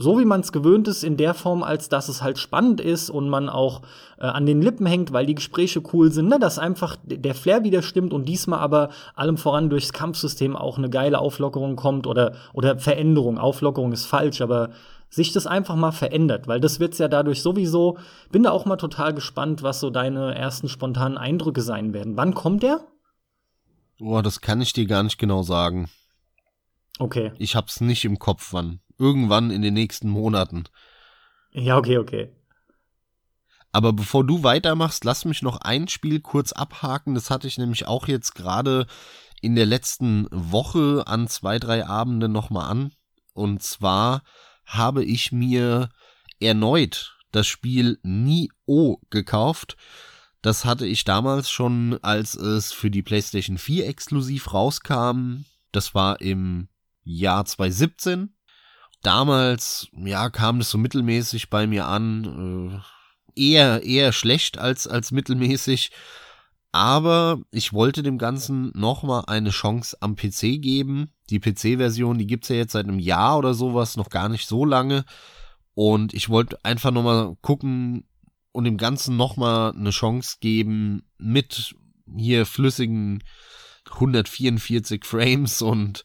so wie man es gewöhnt ist, in der Form, als dass es halt spannend ist und man auch äh, an den Lippen hängt, weil die Gespräche cool sind, ne? dass einfach der Flair wieder stimmt und diesmal aber allem voran durchs Kampfsystem auch eine geile Auflockerung kommt oder, oder Veränderung. Auflockerung ist falsch, aber sich das einfach mal verändert, weil das wird's ja dadurch sowieso. Bin da auch mal total gespannt, was so deine ersten spontanen Eindrücke sein werden. Wann kommt der? Boah, das kann ich dir gar nicht genau sagen. Okay. Ich hab's nicht im Kopf, wann irgendwann in den nächsten Monaten. Ja, okay, okay. Aber bevor du weitermachst, lass mich noch ein Spiel kurz abhaken. Das hatte ich nämlich auch jetzt gerade in der letzten Woche an zwei, drei Abenden nochmal an. Und zwar habe ich mir erneut das Spiel Nio gekauft. Das hatte ich damals schon, als es für die PlayStation 4 exklusiv rauskam. Das war im Jahr 2017 damals, ja, kam das so mittelmäßig bei mir an. Äh, eher, eher schlecht als, als mittelmäßig. Aber ich wollte dem Ganzen nochmal eine Chance am PC geben. Die PC-Version, die gibt's ja jetzt seit einem Jahr oder sowas, noch gar nicht so lange. Und ich wollte einfach nochmal gucken und dem Ganzen nochmal eine Chance geben mit hier flüssigen 144 Frames und,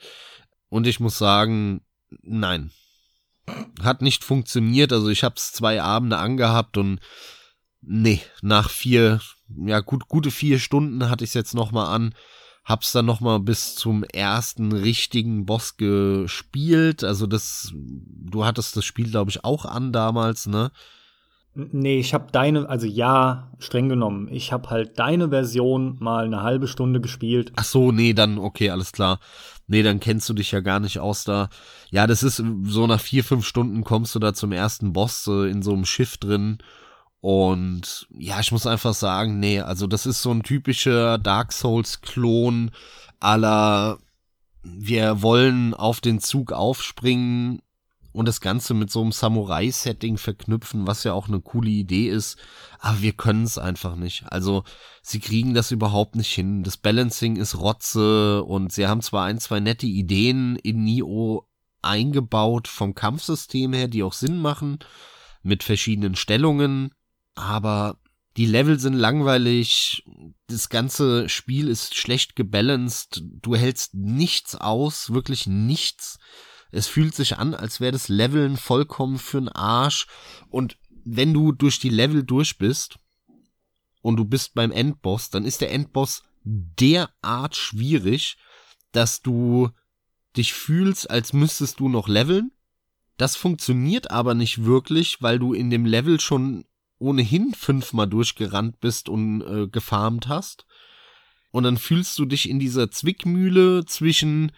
und ich muss sagen, nein, hat nicht funktioniert. Also ich habe es zwei Abende angehabt und nee, nach vier, ja gut, gute vier Stunden hatte ich es jetzt nochmal an. Hab's dann nochmal bis zum ersten richtigen Boss gespielt. Also das, du hattest das Spiel, glaube ich, auch an damals, ne? Nee, ich habe deine, also ja, streng genommen. Ich habe halt deine Version mal eine halbe Stunde gespielt. Ach so, nee, dann okay, alles klar. Nee, dann kennst du dich ja gar nicht aus da. Ja, das ist so nach vier, fünf Stunden kommst du da zum ersten Boss äh, in so einem Schiff drin. Und ja, ich muss einfach sagen, nee, also das ist so ein typischer Dark Souls-Klon aller wir wollen auf den Zug aufspringen und das Ganze mit so einem Samurai-Setting verknüpfen, was ja auch eine coole Idee ist. Aber wir können es einfach nicht. Also sie kriegen das überhaupt nicht hin. Das Balancing ist Rotze und sie haben zwar ein, zwei nette Ideen in Nio eingebaut vom Kampfsystem her, die auch Sinn machen, mit verschiedenen Stellungen, aber die Level sind langweilig, das ganze Spiel ist schlecht gebalanced, du hältst nichts aus, wirklich nichts. Es fühlt sich an, als wäre das Leveln vollkommen für'n Arsch. Und wenn du durch die Level durch bist und du bist beim Endboss, dann ist der Endboss derart schwierig, dass du dich fühlst, als müsstest du noch leveln. Das funktioniert aber nicht wirklich, weil du in dem Level schon ohnehin fünfmal durchgerannt bist und äh, gefarmt hast. Und dann fühlst du dich in dieser Zwickmühle zwischen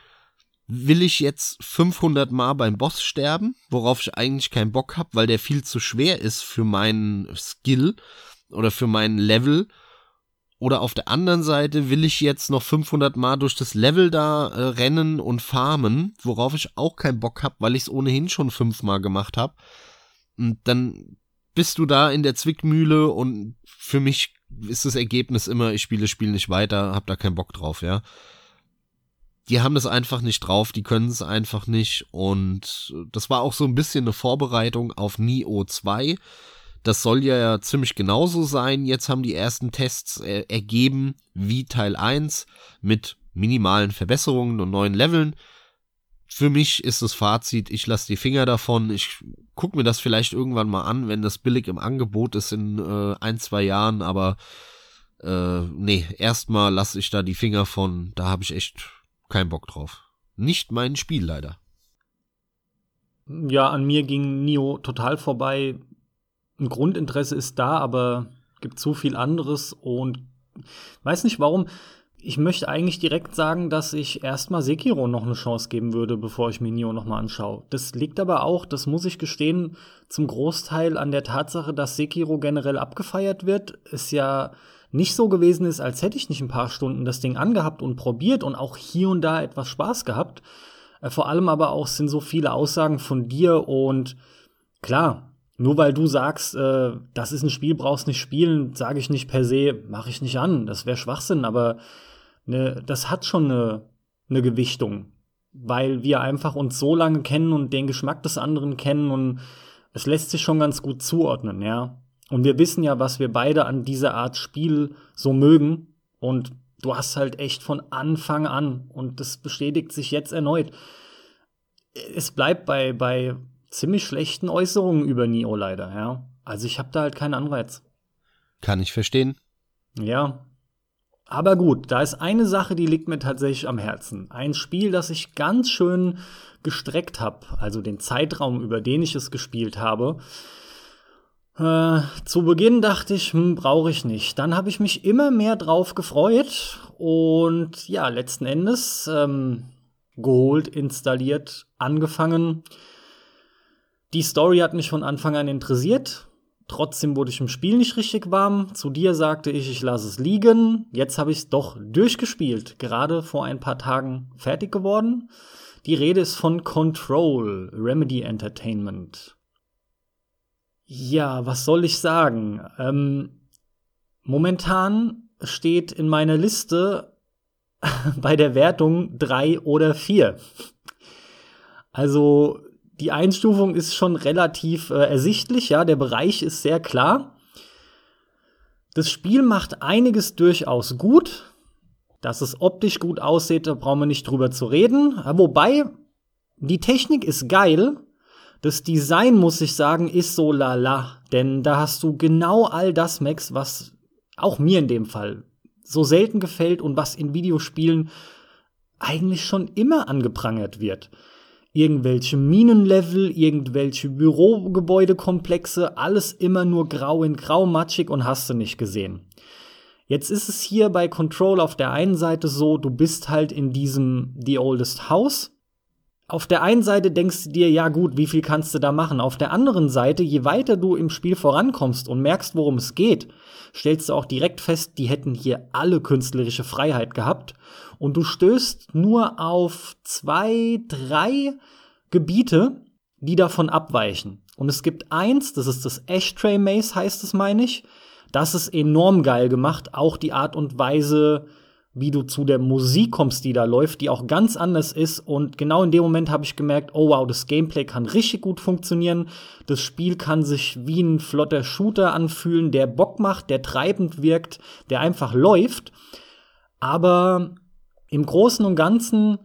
will ich jetzt 500 Mal beim Boss sterben, worauf ich eigentlich keinen Bock hab, weil der viel zu schwer ist für meinen Skill oder für meinen Level. Oder auf der anderen Seite will ich jetzt noch 500 Mal durch das Level da äh, rennen und farmen, worauf ich auch keinen Bock hab, weil ich es ohnehin schon fünfmal gemacht hab. Und dann bist du da in der Zwickmühle und für mich ist das Ergebnis immer, ich spiele das Spiel nicht weiter, hab da keinen Bock drauf, ja die haben das einfach nicht drauf, die können es einfach nicht. Und das war auch so ein bisschen eine Vorbereitung auf Neo 2. Das soll ja ziemlich genauso sein. Jetzt haben die ersten Tests äh, ergeben wie Teil 1 mit minimalen Verbesserungen und neuen Leveln. Für mich ist das Fazit, ich lasse die Finger davon. Ich gucke mir das vielleicht irgendwann mal an, wenn das billig im Angebot ist in äh, ein, zwei Jahren. Aber äh, nee, erstmal lasse ich da die Finger von. Da habe ich echt kein Bock drauf. Nicht mein Spiel leider. Ja, an mir ging Nio total vorbei. Ein Grundinteresse ist da, aber gibt so viel anderes und weiß nicht warum. Ich möchte eigentlich direkt sagen, dass ich erstmal Sekiro noch eine Chance geben würde, bevor ich mir Nio nochmal anschaue. Das liegt aber auch, das muss ich gestehen, zum Großteil an der Tatsache, dass Sekiro generell abgefeiert wird. Ist ja nicht so gewesen ist, als hätte ich nicht ein paar Stunden das Ding angehabt und probiert und auch hier und da etwas Spaß gehabt. Äh, vor allem aber auch sind so viele Aussagen von dir und klar, nur weil du sagst, äh, das ist ein Spiel, brauchst nicht spielen, sage ich nicht per se, mache ich nicht an. Das wäre Schwachsinn, aber ne, das hat schon eine, eine Gewichtung, weil wir einfach uns so lange kennen und den Geschmack des anderen kennen und es lässt sich schon ganz gut zuordnen, ja. Und wir wissen ja, was wir beide an dieser Art Spiel so mögen. Und du hast halt echt von Anfang an, und das bestätigt sich jetzt erneut, es bleibt bei, bei ziemlich schlechten Äußerungen über Nio leider, ja. Also ich habe da halt keinen Anreiz. Kann ich verstehen. Ja. Aber gut, da ist eine Sache, die liegt mir tatsächlich am Herzen. Ein Spiel, das ich ganz schön gestreckt habe, also den Zeitraum, über den ich es gespielt habe. Äh, zu Beginn dachte ich, hm, brauche ich nicht. Dann habe ich mich immer mehr drauf gefreut und ja, letzten Endes ähm, geholt, installiert, angefangen. Die Story hat mich von Anfang an interessiert. Trotzdem wurde ich im Spiel nicht richtig warm. Zu dir sagte ich, ich lasse es liegen. Jetzt habe ich es doch durchgespielt. Gerade vor ein paar Tagen fertig geworden. Die Rede ist von Control, Remedy Entertainment. Ja, was soll ich sagen? Ähm, momentan steht in meiner Liste <laughs> bei der Wertung drei oder vier. Also die Einstufung ist schon relativ äh, ersichtlich, ja, der Bereich ist sehr klar. Das Spiel macht einiges durchaus gut. Dass es optisch gut aussieht, da brauchen wir nicht drüber zu reden. Wobei, die Technik ist geil, das Design, muss ich sagen, ist so lala. Denn da hast du genau all das, Max, was auch mir in dem Fall so selten gefällt und was in Videospielen eigentlich schon immer angeprangert wird. Irgendwelche Minenlevel, irgendwelche Bürogebäudekomplexe, alles immer nur grau in grau, matschig und hast du nicht gesehen. Jetzt ist es hier bei Control auf der einen Seite so, du bist halt in diesem The Oldest House auf der einen Seite denkst du dir, ja gut, wie viel kannst du da machen? Auf der anderen Seite, je weiter du im Spiel vorankommst und merkst, worum es geht, stellst du auch direkt fest, die hätten hier alle künstlerische Freiheit gehabt. Und du stößt nur auf zwei, drei Gebiete, die davon abweichen. Und es gibt eins, das ist das Ashtray Maze, heißt es, meine ich. Das ist enorm geil gemacht. Auch die Art und Weise, wie du zu der Musik kommst, die da läuft, die auch ganz anders ist. Und genau in dem Moment habe ich gemerkt, oh wow, das Gameplay kann richtig gut funktionieren. Das Spiel kann sich wie ein flotter Shooter anfühlen, der Bock macht, der treibend wirkt, der einfach läuft. Aber im Großen und Ganzen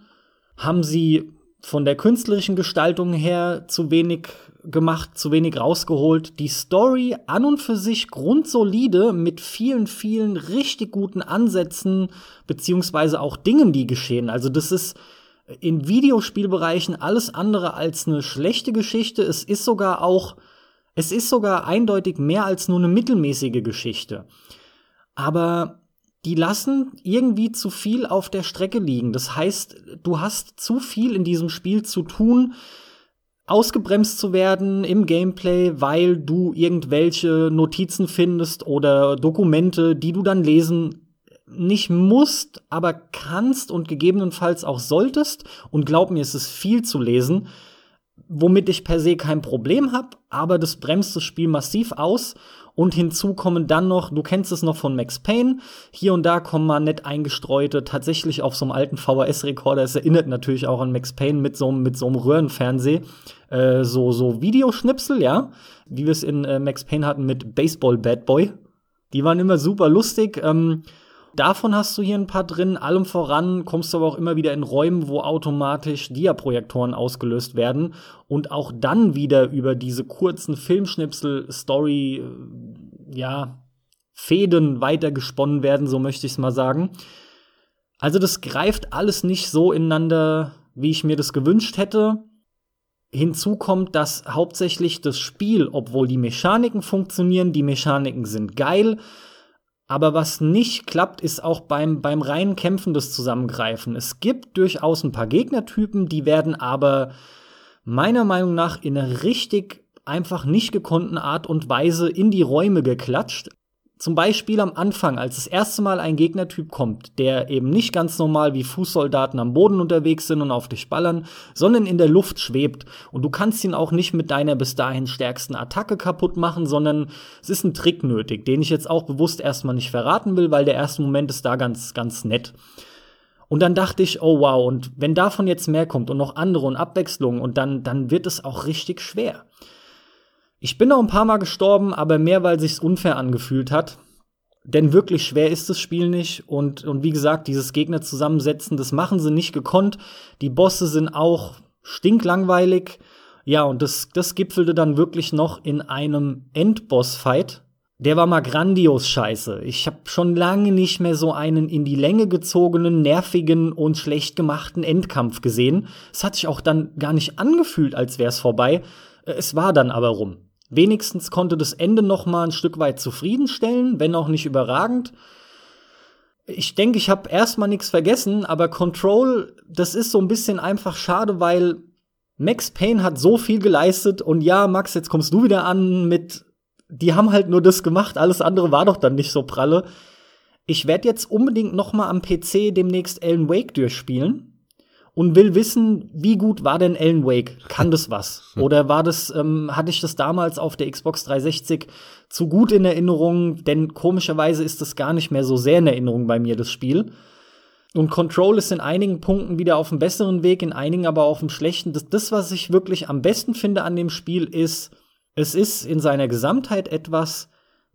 haben sie von der künstlerischen Gestaltung her zu wenig gemacht, zu wenig rausgeholt. Die Story an und für sich grundsolide mit vielen, vielen richtig guten Ansätzen, beziehungsweise auch Dingen, die geschehen. Also das ist in Videospielbereichen alles andere als eine schlechte Geschichte. Es ist sogar auch, es ist sogar eindeutig mehr als nur eine mittelmäßige Geschichte. Aber die lassen irgendwie zu viel auf der Strecke liegen. Das heißt, du hast zu viel in diesem Spiel zu tun, ausgebremst zu werden im Gameplay, weil du irgendwelche Notizen findest oder Dokumente, die du dann lesen nicht musst, aber kannst und gegebenenfalls auch solltest. Und glaub mir, es ist viel zu lesen, womit ich per se kein Problem habe, aber das bremst das Spiel massiv aus. Und hinzu kommen dann noch, du kennst es noch von Max Payne, hier und da kommen mal nett eingestreute, tatsächlich auf so einem alten VHS-Rekorder. Es erinnert natürlich auch an Max Payne mit so, einem Röhrenfernseh. Äh, so, so Videoschnipsel, ja, wie wir es in äh, Max Payne hatten mit Baseball Bad Boy. Die waren immer super lustig. Ähm, Davon hast du hier ein paar drin. Allem voran kommst du aber auch immer wieder in Räumen, wo automatisch Diaprojektoren ausgelöst werden und auch dann wieder über diese kurzen Filmschnipsel, Story, äh, ja, Fäden weitergesponnen werden, so möchte ich es mal sagen. Also das greift alles nicht so ineinander, wie ich mir das gewünscht hätte. Hinzu kommt, dass hauptsächlich das Spiel, obwohl die Mechaniken funktionieren, die Mechaniken sind geil, aber was nicht klappt, ist auch beim, beim reinen Kämpfen das Zusammengreifen. Es gibt durchaus ein paar Gegnertypen, die werden aber meiner Meinung nach in einer richtig einfach nicht gekonnten Art und Weise in die Räume geklatscht. Zum Beispiel am Anfang, als das erste Mal ein Gegnertyp kommt, der eben nicht ganz normal wie Fußsoldaten am Boden unterwegs sind und auf dich ballern, sondern in der Luft schwebt. Und du kannst ihn auch nicht mit deiner bis dahin stärksten Attacke kaputt machen, sondern es ist ein Trick nötig, den ich jetzt auch bewusst erstmal nicht verraten will, weil der erste Moment ist da ganz, ganz nett. Und dann dachte ich, oh wow, und wenn davon jetzt mehr kommt und noch andere und Abwechslungen, und dann, dann wird es auch richtig schwer. Ich bin noch ein paar Mal gestorben, aber mehr, weil sich's unfair angefühlt hat. Denn wirklich schwer ist das Spiel nicht. Und, und wie gesagt, dieses Gegner zusammensetzen, das machen sie nicht gekonnt. Die Bosse sind auch stinklangweilig. Ja, und das, das gipfelte dann wirklich noch in einem Endboss-Fight. Der war mal grandios scheiße. Ich habe schon lange nicht mehr so einen in die Länge gezogenen, nervigen und schlecht gemachten Endkampf gesehen. Es hat sich auch dann gar nicht angefühlt, als wär's vorbei. Es war dann aber rum. Wenigstens konnte das Ende noch mal ein Stück weit zufriedenstellen, wenn auch nicht überragend. Ich denke, ich habe erstmal nichts vergessen, aber Control, das ist so ein bisschen einfach schade, weil Max Payne hat so viel geleistet und ja, Max, jetzt kommst du wieder an mit die haben halt nur das gemacht, alles andere war doch dann nicht so pralle. Ich werde jetzt unbedingt noch mal am PC demnächst Alan Wake durchspielen und will wissen, wie gut war denn Alan Wake? Kann das was? <laughs> Oder war das, ähm, hatte ich das damals auf der Xbox 360 zu gut in Erinnerung? Denn komischerweise ist das gar nicht mehr so sehr in Erinnerung bei mir, das Spiel. Und Control ist in einigen Punkten wieder auf dem besseren Weg, in einigen aber auf dem schlechten. Das, das, was ich wirklich am besten finde an dem Spiel, ist, es ist in seiner Gesamtheit etwas,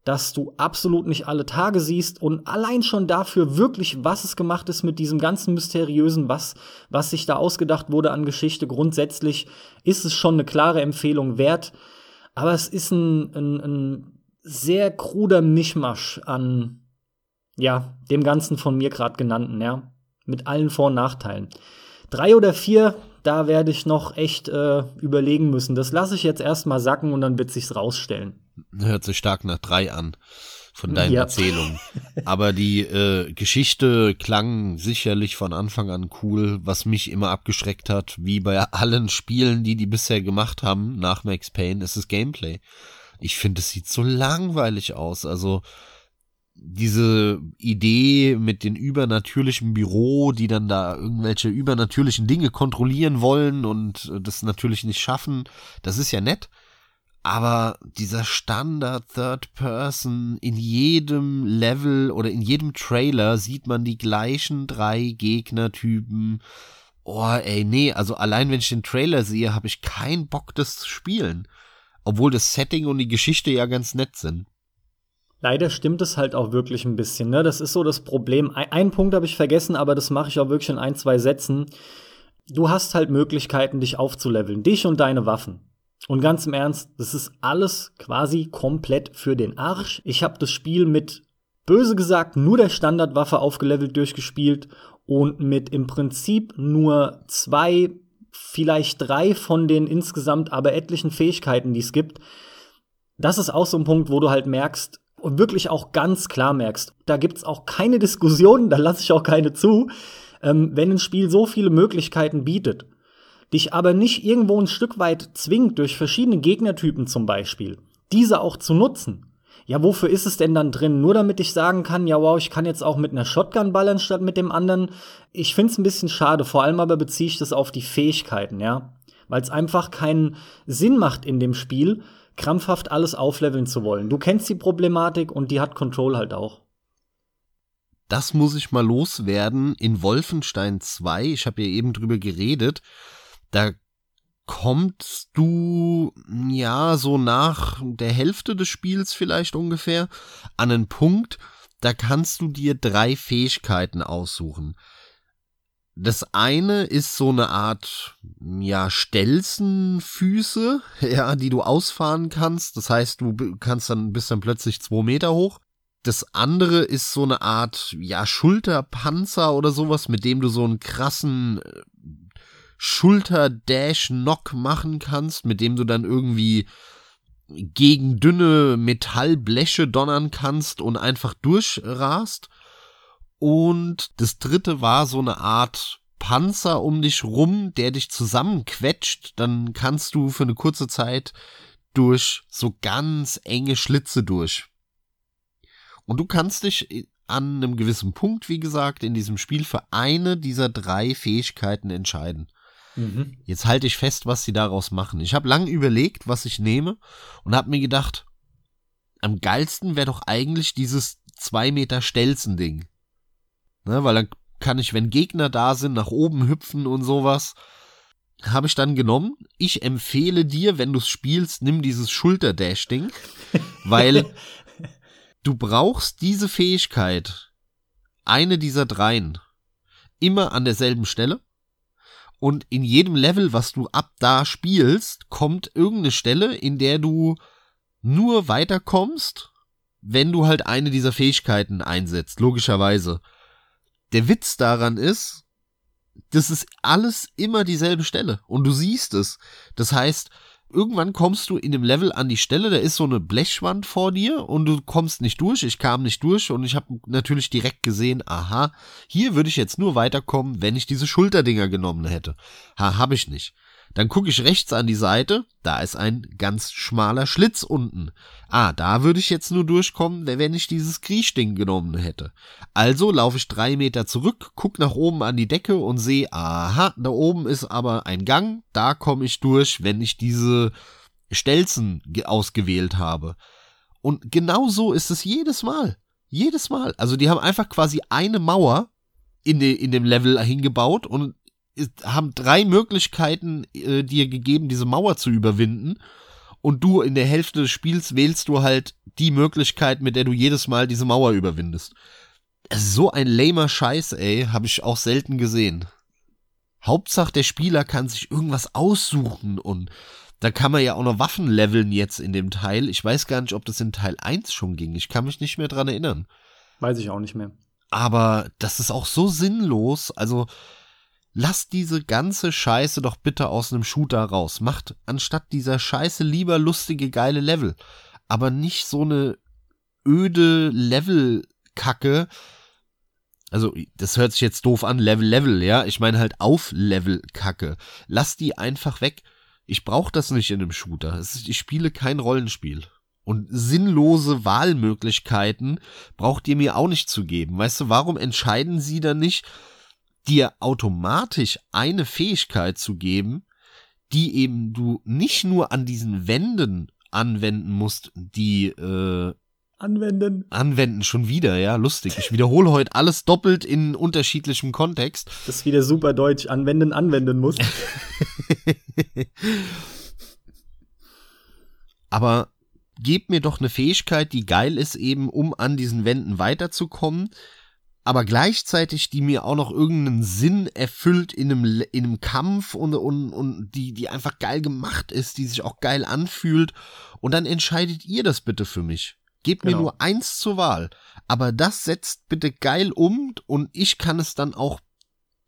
dass du absolut nicht alle Tage siehst und allein schon dafür wirklich, was es gemacht ist mit diesem ganzen mysteriösen, was, was sich da ausgedacht wurde an Geschichte, grundsätzlich ist es schon eine klare Empfehlung wert. Aber es ist ein, ein, ein sehr kruder Mischmasch an, ja, dem Ganzen von mir gerade genannten, ja, mit allen Vor- und Nachteilen. Drei oder vier, da werde ich noch echt äh, überlegen müssen. Das lasse ich jetzt erstmal sacken und dann wird sich's rausstellen. Hört sich stark nach drei an von deinen ja. Erzählungen. <laughs> Aber die äh, Geschichte klang sicherlich von Anfang an cool, was mich immer abgeschreckt hat, wie bei allen Spielen, die die bisher gemacht haben nach Max Payne, ist das Gameplay. Ich finde, es sieht so langweilig aus. Also diese Idee mit den übernatürlichen Büro, die dann da irgendwelche übernatürlichen Dinge kontrollieren wollen und das natürlich nicht schaffen, das ist ja nett Aber dieser Standard Third Person in jedem Level oder in jedem Trailer sieht man die gleichen drei Gegnertypen. Oh, ey, nee, also allein wenn ich den Trailer sehe, habe ich keinen Bock, das zu spielen. Obwohl das Setting und die Geschichte ja ganz nett sind. Leider stimmt es halt auch wirklich ein bisschen. Ne? Das ist so das Problem. Ein, einen Punkt habe ich vergessen, aber das mache ich auch wirklich in ein, zwei Sätzen. Du hast halt Möglichkeiten, dich aufzuleveln. Dich und deine Waffen. Und ganz im Ernst, das ist alles quasi komplett für den Arsch. Ich habe das Spiel mit, böse gesagt, nur der Standardwaffe aufgelevelt durchgespielt und mit im Prinzip nur zwei, vielleicht drei von den insgesamt aber etlichen Fähigkeiten, die es gibt. Das ist auch so ein Punkt, wo du halt merkst und wirklich auch ganz klar merkst, da gibt's auch keine Diskussionen, <laughs> da lasse ich auch keine zu, ähm, wenn ein Spiel so viele Möglichkeiten bietet dich aber nicht irgendwo ein Stück weit zwingt, durch verschiedene Gegnertypen zum Beispiel, diese auch zu nutzen. Ja, wofür ist es denn dann drin? Nur damit ich sagen kann, ja, wow, ich kann jetzt auch mit einer Shotgun ballern statt mit dem anderen. Ich find's ein bisschen schade, vor allem aber beziehe ich das auf die Fähigkeiten, ja. Weil es einfach keinen Sinn macht in dem Spiel, krampfhaft alles aufleveln zu wollen. Du kennst die Problematik und die hat Control halt auch. Das muss ich mal loswerden. In Wolfenstein 2, ich habe ja eben drüber geredet, da kommst du ja so nach der Hälfte des Spiels vielleicht ungefähr an einen Punkt, da kannst du dir drei Fähigkeiten aussuchen. Das eine ist so eine Art, ja, Stelzenfüße, <laughs> ja, die du ausfahren kannst. Das heißt, du kannst dann, bist dann plötzlich zwei Meter hoch. Das andere ist so eine Art, ja, Schulterpanzer oder sowas, mit dem du so einen krassen äh, Schulter-Dash-Knock machen kannst, mit dem du dann irgendwie gegen dünne Metallbleche donnern kannst und einfach durchrast. Und das dritte war so eine Art Panzer um dich rum, der dich zusammenquetscht. Dann kannst du für eine kurze Zeit durch so ganz enge Schlitze durch. Und du kannst dich an einem gewissen Punkt, wie gesagt, in diesem Spiel für eine dieser drei Fähigkeiten entscheiden. Mhm. Jetzt halte ich fest, was sie daraus machen. Ich habe lange überlegt, was ich nehme und habe mir gedacht, am geilsten wäre doch eigentlich dieses zwei Meter Stelzen-Ding. Ne, weil dann kann ich, wenn Gegner da sind, nach oben hüpfen und sowas. Habe ich dann genommen. Ich empfehle dir, wenn du es spielst, nimm dieses Schulterdash-Ding, <laughs> weil du brauchst diese Fähigkeit, eine dieser dreien, immer an derselben Stelle. Und in jedem Level, was du ab da spielst, kommt irgendeine Stelle, in der du nur weiterkommst, wenn du halt eine dieser Fähigkeiten einsetzt, logischerweise. Der Witz daran ist, das ist alles immer dieselbe Stelle und du siehst es. Das heißt, irgendwann kommst du in dem Level an die Stelle, da ist so eine Blechwand vor dir und du kommst nicht durch. Ich kam nicht durch und ich habe natürlich direkt gesehen, aha, hier würde ich jetzt nur weiterkommen, wenn ich diese Schulterdinger genommen hätte. Ha, habe ich nicht. Dann gucke ich rechts an die Seite, da ist ein ganz schmaler Schlitz unten. Ah, da würde ich jetzt nur durchkommen, wenn ich dieses Kriechding genommen hätte. Also laufe ich drei Meter zurück, guck nach oben an die Decke und sehe, aha, da oben ist aber ein Gang, da komme ich durch, wenn ich diese Stelzen ausgewählt habe. Und genau so ist es jedes Mal. Jedes Mal. Also die haben einfach quasi eine Mauer in, de, in dem Level hingebaut und haben drei Möglichkeiten äh, dir gegeben, diese Mauer zu überwinden. Und du in der Hälfte des Spiels wählst du halt die Möglichkeit, mit der du jedes Mal diese Mauer überwindest. So ein lamer Scheiß, ey, habe ich auch selten gesehen. Hauptsache der Spieler kann sich irgendwas aussuchen und da kann man ja auch noch Waffen leveln jetzt in dem Teil. Ich weiß gar nicht, ob das in Teil 1 schon ging. Ich kann mich nicht mehr dran erinnern. Weiß ich auch nicht mehr. Aber das ist auch so sinnlos. Also, Lasst diese ganze Scheiße doch bitte aus einem Shooter raus. Macht anstatt dieser Scheiße lieber lustige, geile Level. Aber nicht so eine öde Level-Kacke. Also, das hört sich jetzt doof an, Level, Level, ja. Ich meine halt auf Level-Kacke. Lasst die einfach weg. Ich brauche das nicht in einem Shooter. Ich spiele kein Rollenspiel. Und sinnlose Wahlmöglichkeiten braucht ihr mir auch nicht zu geben. Weißt du, warum entscheiden sie dann nicht, dir automatisch eine Fähigkeit zu geben, die eben du nicht nur an diesen Wänden anwenden musst, die äh, anwenden. Anwenden schon wieder, ja, lustig. Ich wiederhole heute alles doppelt in unterschiedlichem Kontext. Das ist wieder super deutsch. Anwenden, anwenden musst. <laughs> Aber gebt mir doch eine Fähigkeit, die geil ist, eben um an diesen Wänden weiterzukommen, aber gleichzeitig die mir auch noch irgendeinen Sinn erfüllt in einem, in einem Kampf und, und, und die, die einfach geil gemacht ist, die sich auch geil anfühlt. Und dann entscheidet ihr das bitte für mich. Gebt genau. mir nur eins zur Wahl. Aber das setzt bitte geil um und ich kann es dann auch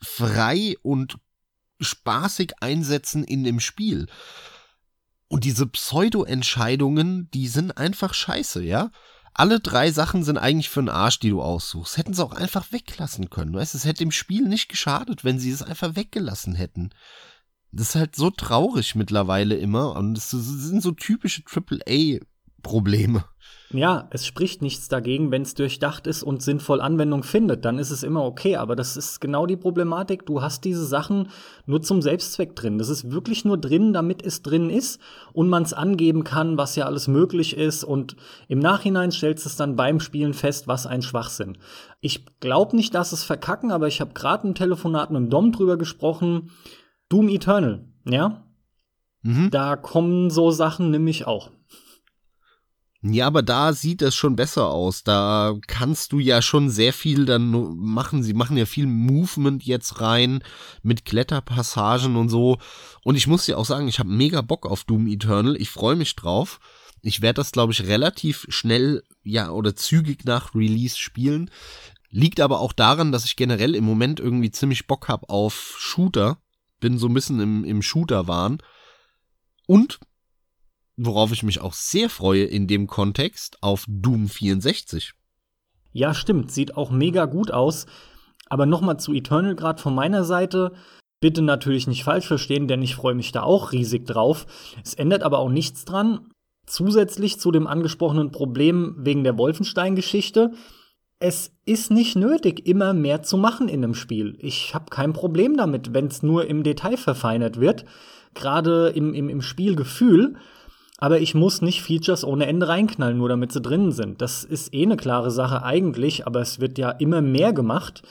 frei und spaßig einsetzen in dem Spiel. Und diese Pseudo-Entscheidungen, die sind einfach scheiße, ja? Alle drei Sachen sind eigentlich für den Arsch, die du aussuchst. Hätten sie auch einfach weglassen können. Weißt, es hätte dem Spiel nicht geschadet, wenn sie es einfach weggelassen hätten. Das ist halt so traurig mittlerweile immer und es sind so typische AAA-Probleme. Ja, es spricht nichts dagegen, wenn es durchdacht ist und sinnvoll Anwendung findet, dann ist es immer okay. Aber das ist genau die Problematik. Du hast diese Sachen nur zum Selbstzweck drin. Das ist wirklich nur drin, damit es drin ist und man es angeben kann, was ja alles möglich ist. Und im Nachhinein stellst du es dann beim Spielen fest, was ein Schwachsinn. Ich glaube nicht, dass es verkacken, aber ich habe gerade im Telefonat mit dem Dom drüber gesprochen. Doom Eternal, ja? Mhm. Da kommen so Sachen nämlich auch. Ja, aber da sieht es schon besser aus. Da kannst du ja schon sehr viel dann machen. Sie machen ja viel Movement jetzt rein mit Kletterpassagen und so. Und ich muss dir auch sagen, ich habe mega Bock auf Doom Eternal. Ich freue mich drauf. Ich werde das, glaube ich, relativ schnell, ja, oder zügig nach Release spielen. Liegt aber auch daran, dass ich generell im Moment irgendwie ziemlich Bock habe auf Shooter. Bin so ein bisschen im, im Shooter-Wahn. Und worauf ich mich auch sehr freue in dem Kontext, auf Doom 64. Ja, stimmt, sieht auch mega gut aus. Aber nochmal zu Eternal gerade von meiner Seite. Bitte natürlich nicht falsch verstehen, denn ich freue mich da auch riesig drauf. Es ändert aber auch nichts dran. Zusätzlich zu dem angesprochenen Problem wegen der Wolfenstein-Geschichte. Es ist nicht nötig, immer mehr zu machen in einem Spiel. Ich habe kein Problem damit, wenn es nur im Detail verfeinert wird. Gerade im, im, im Spielgefühl aber ich muss nicht Features ohne Ende reinknallen, nur damit sie drinnen sind. Das ist eh eine klare Sache eigentlich, aber es wird ja immer mehr gemacht.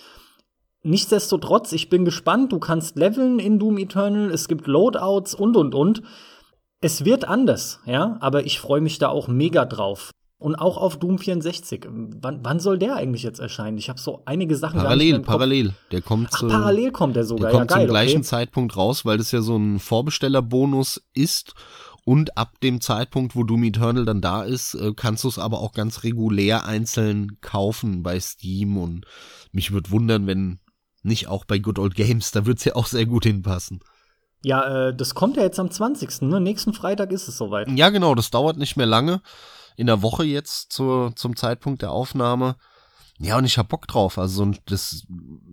Nichtsdestotrotz, ich bin gespannt, du kannst leveln in Doom Eternal, es gibt Loadouts und und und. Es wird anders, ja, aber ich freue mich da auch mega drauf. Und auch auf Doom 64. Wann, wann soll der eigentlich jetzt erscheinen? Ich habe so einige Sachen Parallel, parallel. Der kommt Ach, parallel kommt der sogar. Der kommt ja, geil, zum gleichen okay. Zeitpunkt raus, weil das ja so ein Vorbestellerbonus ist und ab dem Zeitpunkt, wo Doom Eternal dann da ist, äh, kannst du es aber auch ganz regulär einzeln kaufen bei Steam. Und mich würde wundern, wenn nicht auch bei Good Old Games, da wird es ja auch sehr gut hinpassen. Ja, äh, das kommt ja jetzt am 20. Ne? Nächsten Freitag ist es soweit. Ja, genau, das dauert nicht mehr lange. In der Woche jetzt zur, zum Zeitpunkt der Aufnahme. Ja, und ich hab Bock drauf. Also so ein, das,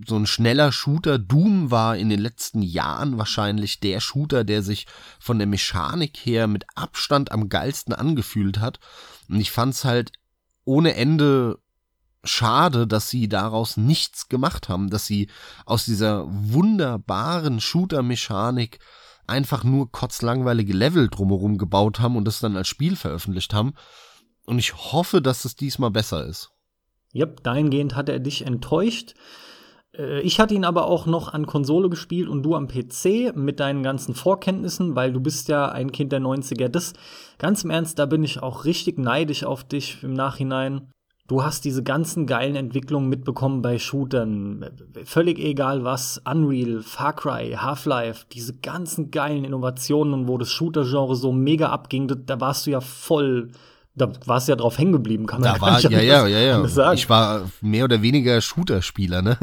so ein schneller Shooter. Doom war in den letzten Jahren wahrscheinlich der Shooter, der sich von der Mechanik her mit Abstand am geilsten angefühlt hat. Und ich fand's halt ohne Ende schade, dass sie daraus nichts gemacht haben, dass sie aus dieser wunderbaren Shooter-Mechanik einfach nur kotzlangweilige Level drumherum gebaut haben und das dann als Spiel veröffentlicht haben. Und ich hoffe, dass es diesmal besser ist. Yep, dahingehend hat er dich enttäuscht. Äh, ich hatte ihn aber auch noch an Konsole gespielt und du am PC mit deinen ganzen Vorkenntnissen, weil du bist ja ein Kind der 90er. Das, ganz im Ernst, da bin ich auch richtig neidisch auf dich im Nachhinein. Du hast diese ganzen geilen Entwicklungen mitbekommen bei Shootern. Völlig egal was. Unreal, Far Cry, Half-Life, diese ganzen geilen Innovationen, wo das Shooter-Genre so mega abging, da warst du ja voll da warst du ja drauf hängen geblieben, kann man da war, ja, ja, ja, ja. Sagen. Ich war mehr oder weniger Shooter-Spieler, ne?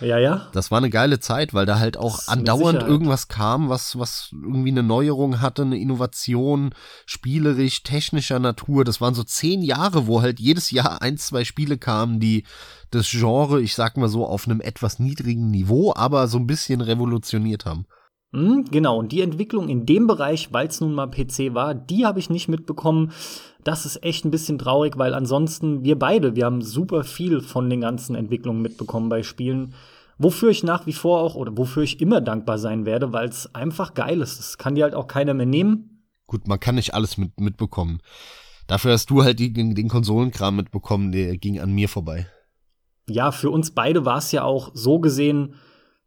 Ja, ja. Das war eine geile Zeit, weil da halt auch andauernd irgendwas kam, was, was irgendwie eine Neuerung hatte, eine Innovation, spielerisch, technischer Natur. Das waren so zehn Jahre, wo halt jedes Jahr ein, zwei Spiele kamen, die das Genre, ich sag mal so, auf einem etwas niedrigen Niveau, aber so ein bisschen revolutioniert haben. Mhm, genau, und die Entwicklung in dem Bereich, weil es nun mal PC war, die habe ich nicht mitbekommen. Das ist echt ein bisschen traurig, weil ansonsten wir beide, wir haben super viel von den ganzen Entwicklungen mitbekommen bei Spielen, wofür ich nach wie vor auch oder wofür ich immer dankbar sein werde, weil es einfach geil ist. Das kann dir halt auch keiner mehr nehmen. gut, man kann nicht alles mit, mitbekommen. Dafür hast du halt die, den Konsolenkram mitbekommen, der ging an mir vorbei. Ja, für uns beide war es ja auch so gesehen,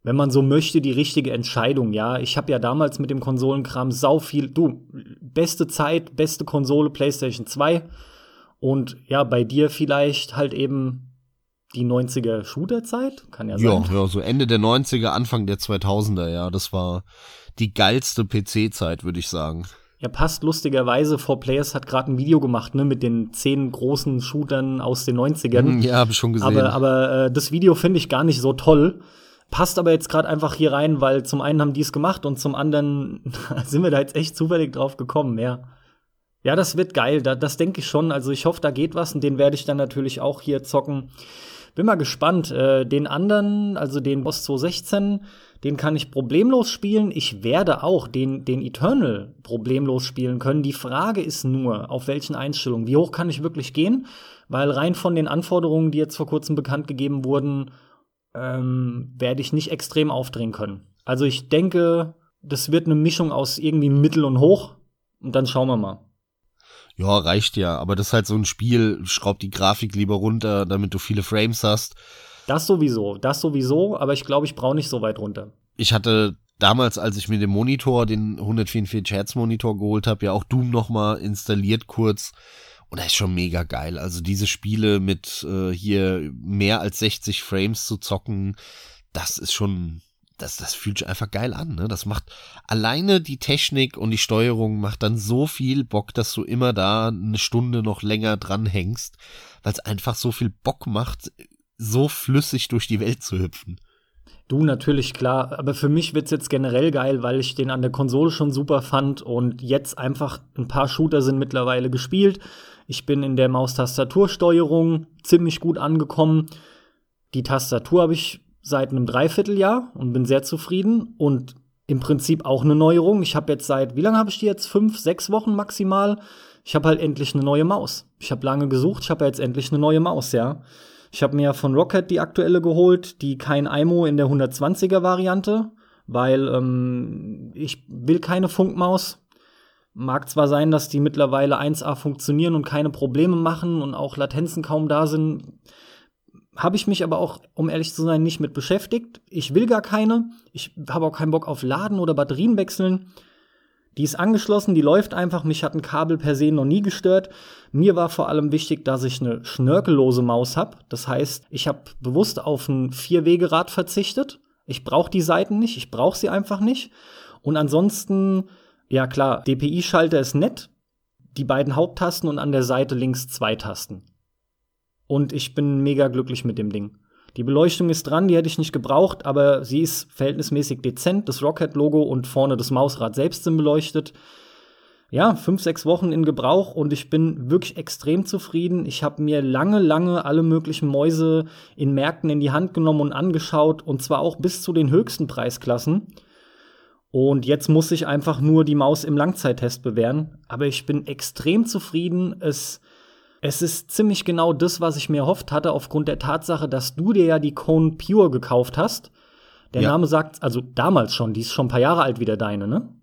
wenn man so möchte, die richtige Entscheidung. Ja, ich habe ja damals mit dem Konsolenkram sau viel, du, beste Zeit, beste Konsole PlayStation 2 und ja, bei dir vielleicht halt eben die 90er Shooter-Zeit, kann ja sein. Ja, so Ende der 90er, Anfang der 2000er, ja, das war die geilste PC-Zeit, würde ich sagen. Ja, passt lustigerweise. 4Players hat gerade ein Video gemacht, ne, mit den zehn großen Shootern aus den 90ern. Hm, ja, habe ich schon gesehen. Aber, aber äh, das Video finde ich gar nicht so toll. Passt aber jetzt gerade einfach hier rein, weil zum einen haben die es gemacht und zum anderen <laughs> sind wir da jetzt echt zufällig drauf gekommen, ja. Ja, das wird geil, da, das denke ich schon. Also ich hoffe, da geht was und den werde ich dann natürlich auch hier zocken. Bin mal gespannt. Äh, den anderen, also den Boss 216, den kann ich problemlos spielen. Ich werde auch den, den Eternal problemlos spielen können. Die Frage ist nur, auf welchen Einstellungen. Wie hoch kann ich wirklich gehen? Weil rein von den Anforderungen, die jetzt vor kurzem bekannt gegeben wurden, ähm, werde ich nicht extrem aufdrehen können. Also ich denke, das wird eine Mischung aus irgendwie mittel und hoch. Und dann schauen wir mal. Ja, reicht ja. Aber das ist halt so ein Spiel, schraub die Grafik lieber runter, damit du viele Frames hast. Das sowieso, das sowieso, aber ich glaube, ich brauche nicht so weit runter. Ich hatte damals, als ich mir den Monitor, den 144 Hertz Monitor geholt habe, ja auch Doom noch mal installiert kurz. Und das ist schon mega geil. Also diese Spiele mit äh, hier mehr als 60 Frames zu zocken, das ist schon, das, das fühlt sich einfach geil an. Ne? Das macht alleine die Technik und die Steuerung macht dann so viel Bock, dass du immer da eine Stunde noch länger dran hängst, weil es einfach so viel Bock macht, so flüssig durch die Welt zu hüpfen. Du natürlich klar, aber für mich wird's jetzt generell geil, weil ich den an der Konsole schon super fand und jetzt einfach ein paar Shooter sind mittlerweile gespielt. Ich bin in der Maustastatursteuerung ziemlich gut angekommen. Die Tastatur habe ich seit einem Dreivierteljahr und bin sehr zufrieden und im Prinzip auch eine Neuerung. Ich habe jetzt seit, wie lange habe ich die jetzt? Fünf, sechs Wochen maximal. Ich habe halt endlich eine neue Maus. Ich habe lange gesucht, ich habe jetzt endlich eine neue Maus, ja. Ich habe mir von Rocket die aktuelle geholt, die kein IMO in der 120er Variante, weil ähm, ich will keine Funkmaus. Mag zwar sein, dass die mittlerweile 1A funktionieren und keine Probleme machen und auch Latenzen kaum da sind. Habe ich mich aber auch, um ehrlich zu sein, nicht mit beschäftigt. Ich will gar keine. Ich habe auch keinen Bock auf Laden oder Batterien wechseln. Die ist angeschlossen, die läuft einfach. Mich hat ein Kabel per se noch nie gestört. Mir war vor allem wichtig, dass ich eine schnörkellose Maus habe. Das heißt, ich habe bewusst auf ein Vier-Wege-Rad verzichtet. Ich brauche die Seiten nicht, ich brauche sie einfach nicht. Und ansonsten, ja klar, DPI-Schalter ist nett. Die beiden Haupttasten und an der Seite links zwei Tasten. Und ich bin mega glücklich mit dem Ding. Die Beleuchtung ist dran, die hätte ich nicht gebraucht, aber sie ist verhältnismäßig dezent. Das Rocket-Logo und vorne das Mausrad selbst sind beleuchtet. Ja, fünf, sechs Wochen in Gebrauch und ich bin wirklich extrem zufrieden. Ich habe mir lange, lange alle möglichen Mäuse in Märkten in die Hand genommen und angeschaut und zwar auch bis zu den höchsten Preisklassen. Und jetzt muss ich einfach nur die Maus im Langzeittest bewähren. Aber ich bin extrem zufrieden. Es es ist ziemlich genau das, was ich mir erhofft hatte, aufgrund der Tatsache, dass du dir ja die Cone Pure gekauft hast. Der ja. Name sagt, also damals schon, die ist schon ein paar Jahre alt wieder deine, ne?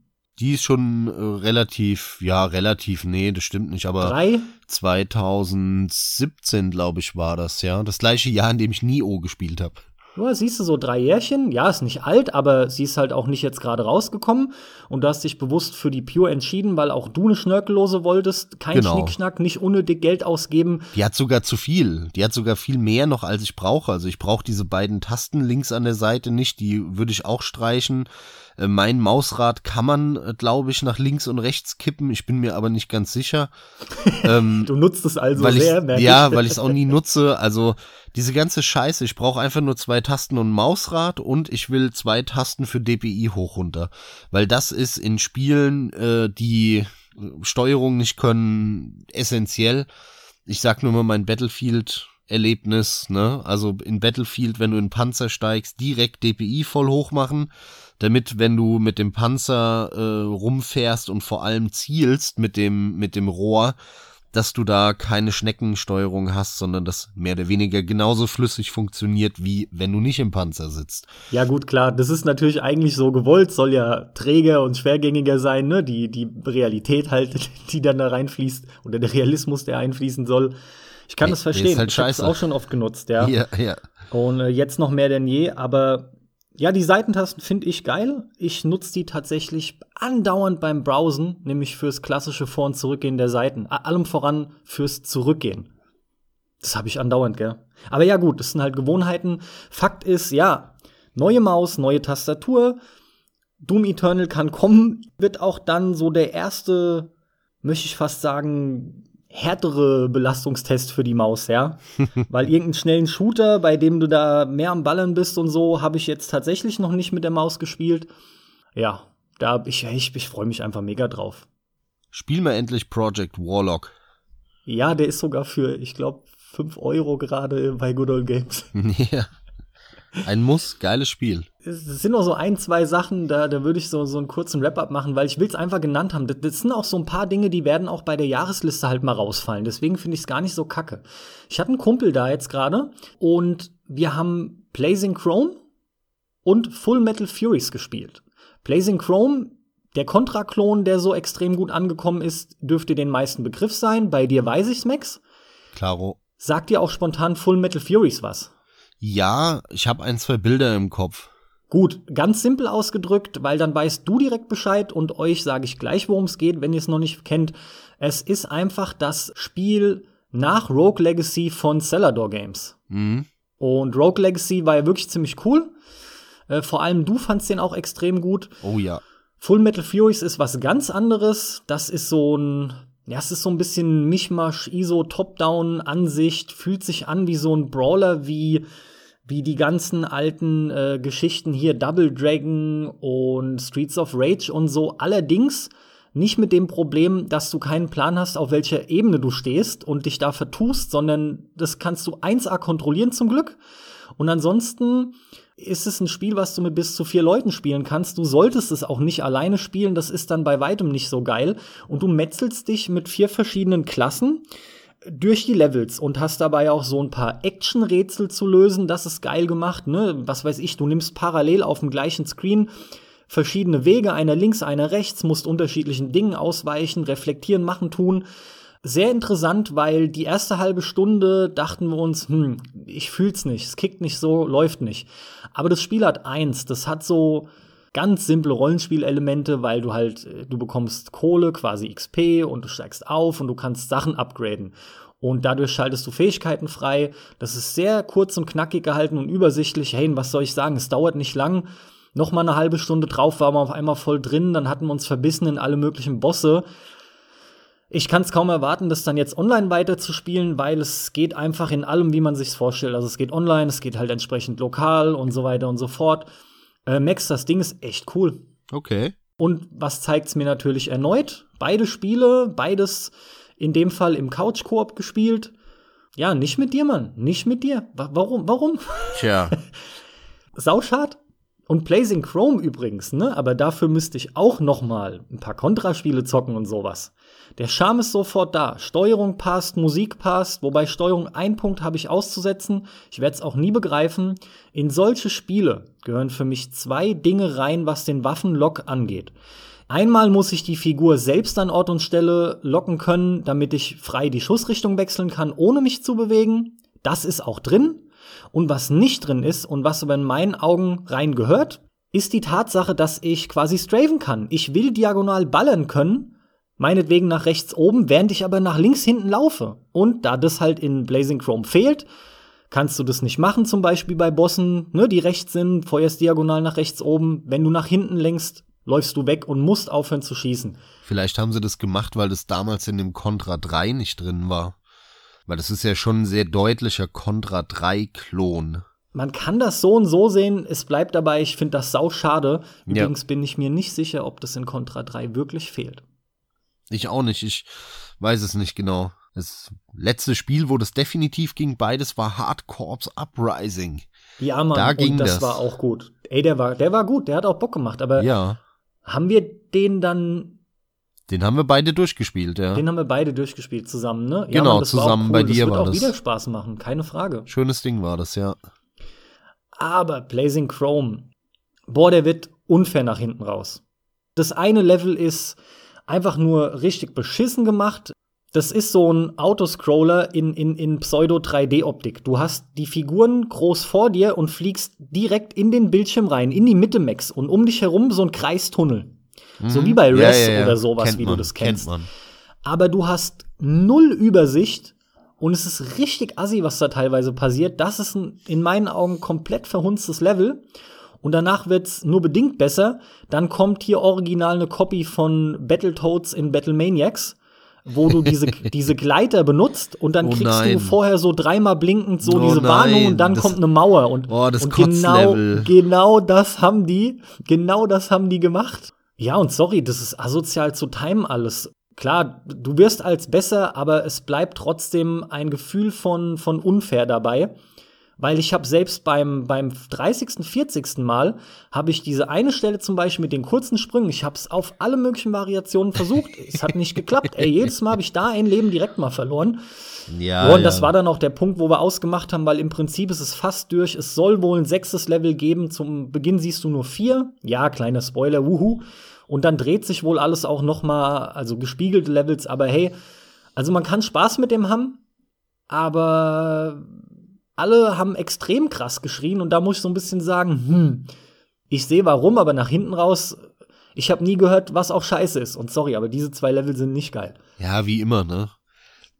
Die ist schon äh, relativ, ja, relativ, nee, das stimmt nicht, aber Drei? 2017, glaube ich, war das, ja. Das gleiche Jahr, in dem ich Nio gespielt habe. Ja, siehst du, so drei Jährchen. Ja, ist nicht alt, aber sie ist halt auch nicht jetzt gerade rausgekommen. Und du hast dich bewusst für die Pure entschieden, weil auch du eine Schnörkellose wolltest. Kein genau. Schnickschnack, nicht unnötig Geld ausgeben. Die hat sogar zu viel. Die hat sogar viel mehr noch, als ich brauche. Also ich brauche diese beiden Tasten links an der Seite nicht. Die würde ich auch streichen. Äh, mein Mausrad kann man, äh, glaube ich, nach links und rechts kippen. Ich bin mir aber nicht ganz sicher. <laughs> ähm, du nutzt es also weil sehr, ich, Ja, weil ich es auch nie nutze. Also diese ganze Scheiße. Ich brauche einfach nur zwei Tasten und ein Mausrad und ich will zwei Tasten für DPI hoch runter. Weil das ist in Spielen, äh, die Steuerung nicht können, essentiell. Ich sag nur mal mein Battlefield Erlebnis, ne? Also in Battlefield, wenn du in Panzer steigst, direkt DPI voll hoch machen damit, wenn du mit dem Panzer äh, rumfährst und vor allem zielst mit dem, mit dem Rohr, dass du da keine Schneckensteuerung hast, sondern das mehr oder weniger genauso flüssig funktioniert, wie wenn du nicht im Panzer sitzt. Ja, gut, klar, das ist natürlich eigentlich so gewollt, soll ja träger und schwergängiger sein, ne? Die, die Realität halt, <laughs> die dann da reinfließt, oder der Realismus, der einfließen soll. Ich kann Nee, das verstehen. halt ich habe es auch schon oft genutzt, ja. Ja, ja. Und äh, jetzt noch mehr denn je, aber ja, die Seitentasten finde ich geil. Ich nutze die tatsächlich andauernd beim Browsen, nämlich fürs klassische Vor- und Zurückgehen der Seiten. Allem voran fürs Zurückgehen. Das habe ich andauernd, gell? Aber ja, gut, das sind halt Gewohnheiten. Fakt ist, ja, neue Maus, neue Tastatur. Doom Eternal kann kommen, wird auch dann so der erste, möchte ich fast sagen, härtere Belastungstest für die Maus, ja. <laughs> Weil irgendeinen schnellen Shooter, bei dem du da mehr am Ballern bist und so, habe ich jetzt tatsächlich noch nicht mit der Maus gespielt. Ja, da ich, ich, ich freue mich einfach mega drauf. Spiel mal endlich Project Warlock. Ja, der ist sogar für, ich glaube, 5 Euro gerade bei Good Old Games. <laughs> ja. Ein Muss, geiles Spiel. Es sind noch so ein, zwei Sachen, da, da würde ich so, so einen kurzen Wrap-up machen, weil ich will es einfach genannt haben. Das, das sind auch so ein paar Dinge, die werden auch bei der Jahresliste halt mal rausfallen. Deswegen finde ich es gar nicht so kacke. Ich hatte einen Kumpel da jetzt gerade und wir haben Blazing Chrome und Full Metal Furies gespielt. Blazing Chrome, der Contra-Klon, der so extrem gut angekommen ist, dürfte den meisten Begriff sein. Bei dir weiß ich's, Max. Klaro. Sagt dir auch spontan Full Metal Furies was? Ja, ich habe ein, zwei Bilder im Kopf. Gut, ganz simpel ausgedrückt, weil dann weißt du direkt Bescheid und euch sage ich gleich, worum es geht, wenn ihr es noch nicht kennt. Es ist einfach das Spiel nach Rogue Legacy von Celador Games. Mhm. Und Rogue Legacy war ja wirklich ziemlich cool. Äh, vor allem du fandst den auch extrem gut. Oh ja. Full Metal Furies ist was ganz anderes. Das ist so ein, ja, es ist so ein bisschen Mischmasch, ISO, Top-Down-Ansicht, fühlt sich an wie so ein Brawler, wie, wie die ganzen alten äh, Geschichten hier, Double Dragon und Streets of Rage und so. Allerdings nicht mit dem Problem, dass du keinen Plan hast, auf welcher Ebene du stehst und dich da vertust, sondern das kannst du 1A kontrollieren zum Glück. Und ansonsten ist es ein Spiel, was du mit bis zu vier Leuten spielen kannst. Du solltest es auch nicht alleine spielen, das ist dann bei weitem nicht so geil. Und du metzelst dich mit vier verschiedenen Klassen durch die Levels und hast dabei auch so ein paar Action-Rätsel zu lösen. Das ist geil gemacht, ne? Was weiß ich, du nimmst parallel auf dem gleichen Screen verschiedene Wege, einer links, einer rechts, musst unterschiedlichen Dingen ausweichen, reflektieren, machen, tun. Sehr interessant, weil die erste halbe Stunde dachten wir uns, hm, ich fühl's nicht, es kickt nicht so, läuft nicht. Aber das Spiel hat eins, das hat so ganz simple Rollenspielelemente, weil du halt, äh, du bekommst Kohle, quasi XP und du steigst auf und du kannst Sachen upgraden. Und dadurch schaltest du Fähigkeiten frei. Das ist sehr kurz und knackig gehalten und übersichtlich. Hey, was soll ich sagen? Es dauert nicht lang. Noch mal eine halbe Stunde drauf waren wir auf einmal voll drin. Dann hatten wir uns verbissen in alle möglichen Bosse. Ich kann es kaum erwarten, das dann jetzt online weiterzuspielen, weil es geht einfach in allem, wie man sich's vorstellt. Also es geht online, es geht halt entsprechend lokal und so weiter und so fort. Äh, Max, das Ding ist echt cool. Okay. Und was zeigt's mir natürlich erneut? Beide Spiele, beides in dem Fall im Couch-Koop gespielt. Ja, nicht mit dir, Mann. Nicht mit dir. Wa warum? Warum? Tja. <laughs> Sauschad. Und Blazing Chrome übrigens, ne? Aber dafür müsste ich auch noch mal ein paar Kontraspiele zocken und sowas. Der Charme ist sofort da. Steuerung passt, Musik passt, wobei Steuerung ein Punkt habe ich auszusetzen. Ich werde es auch nie begreifen. In solche Spiele gehören für mich zwei Dinge rein, was den Waffenlock angeht. Einmal muss ich die Figur selbst an Ort und Stelle locken können, damit ich frei die Schussrichtung wechseln kann, ohne mich zu bewegen. Das ist auch drin. Und was nicht drin ist und was aber in meinen Augen rein gehört, ist die Tatsache, dass ich quasi strafen kann. Ich will diagonal ballern können, meinetwegen nach rechts oben, während ich aber nach links hinten laufe. Und da das halt in Blazing Chrome fehlt, kannst du das nicht machen, zum Beispiel bei Bossen, ne, die rechts sind, feuerst diagonal nach rechts oben. Wenn du nach hinten lenkst, läufst du weg und musst aufhören zu schießen. Vielleicht haben sie das gemacht, weil das damals in dem Contra 3 nicht drin war. Weil das ist ja schon ein sehr deutlicher Contra 3-Klon. Man kann das so und so sehen, es bleibt dabei, ich finde das sau schade. Ja. Übrigens bin ich mir nicht sicher, ob das in Contra 3 wirklich fehlt. Ich auch nicht, ich weiß es nicht genau. Das letzte Spiel, wo das definitiv ging, beides war Hard Corps Uprising. Ja, Mann, Da ging und das, das. war auch gut. Ey, der war, der war gut, der hat auch Bock gemacht, aber Ja. haben wir den dann Den haben wir beide durchgespielt, ja. Den haben wir beide durchgespielt zusammen, ne? Ja, genau, Mann, zusammen cool. bei dir das war wird das. auch wieder Spaß machen, keine Frage. Schönes Ding war das, ja. Aber Blazing Chrome, boah, der wird unfair nach hinten raus. Das eine Level ist einfach nur richtig beschissen gemacht. Das ist so ein Autoscroller in, in, in Pseudo-3D-Optik. Du hast die Figuren groß vor dir und fliegst direkt in den Bildschirm rein, in die Mitte Max und um dich herum so ein Kreistunnel. Mhm. So wie bei Res ja, ja, ja. oder sowas, kennt wie man, du das kennst. Kennt Aber du hast null Übersicht und es ist richtig assi, was da teilweise passiert. Das ist ein, in meinen Augen komplett verhunztes Level. Und danach wird's nur bedingt besser. Dann kommt hier original eine Copy von Battletoads in Battlemaniacs wo du diese, <laughs> diese Gleiter benutzt und dann oh kriegst nein. du vorher so dreimal blinkend so oh diese nein. Warnung und dann das, kommt eine Mauer und, oh, und genau, genau das haben die, genau das haben die gemacht. Ja, und sorry, das ist asozial zu timen alles. Klar, du wirst als besser, aber es bleibt trotzdem ein Gefühl von, von unfair dabei. Weil ich habe selbst beim, beim 30., 40. Mal habe ich diese eine Stelle zum Beispiel mit den kurzen Sprüngen, ich habe es auf alle möglichen Variationen versucht. es hat nicht geklappt. Ey, jedes Mal habe ich da ein Leben direkt mal verloren. Ja. Und ja. das war dann auch der Punkt, wo wir ausgemacht haben, weil im Prinzip ist es fast durch. Es soll wohl ein sechstes Level geben. Zum Beginn siehst du nur vier. Ja, kleiner Spoiler, wuhu. Und dann dreht sich wohl alles auch noch mal, also gespiegelte Levels. Aber hey, also man kann Spaß mit dem haben, aber alle haben extrem krass geschrien und da muss ich so ein bisschen sagen, hm, ich sehe warum, aber nach hinten raus, ich habe nie gehört, was auch scheiße ist. Und sorry, aber diese zwei Level sind nicht geil. Ja, wie immer, ne?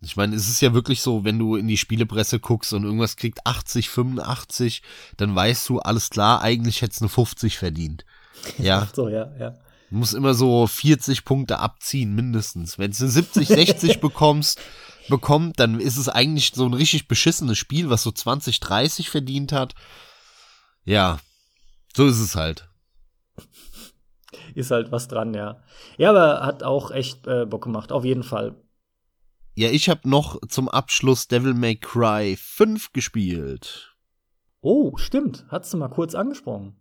Ich meine, es ist ja wirklich so, wenn du in die Spielepresse guckst und irgendwas kriegt 80, 85, dann weißt du, alles klar, eigentlich hätte es eine 50 verdient. <laughs> Ja. so, ja, ja. Du musst immer so 40 Punkte abziehen, mindestens. Wenn du eine 70, 60 <laughs> bekommst, bekommt, dann ist es eigentlich so ein richtig beschissenes Spiel, was so 20, 30 verdient hat. Ja, so ist es halt. Ist halt was dran, ja. Ja, aber hat auch echt äh, Bock gemacht, auf jeden Fall. Ja, ich habe noch zum Abschluss Devil May Cry 5 gespielt. Oh, stimmt. Hast du mal kurz angesprochen.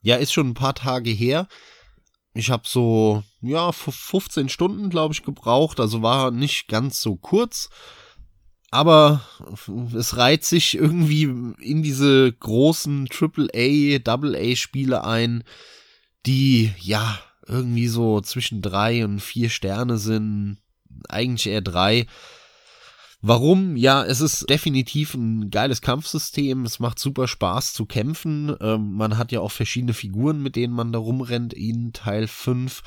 Ja, ist schon ein paar Tage her ich habe so, ja, 15 Stunden, glaube ich, gebraucht. Also war nicht ganz so kurz. Aber es reiht sich irgendwie in diese großen AAA, AA-Spiele ein, die, ja, irgendwie so zwischen drei und vier Sterne sind. Eigentlich eher drei. Warum? Ja, es ist definitiv ein geiles Kampfsystem. Es macht super Spaß zu kämpfen. Ähm, man hat ja auch verschiedene Figuren, mit denen man da rumrennt in Teil 5.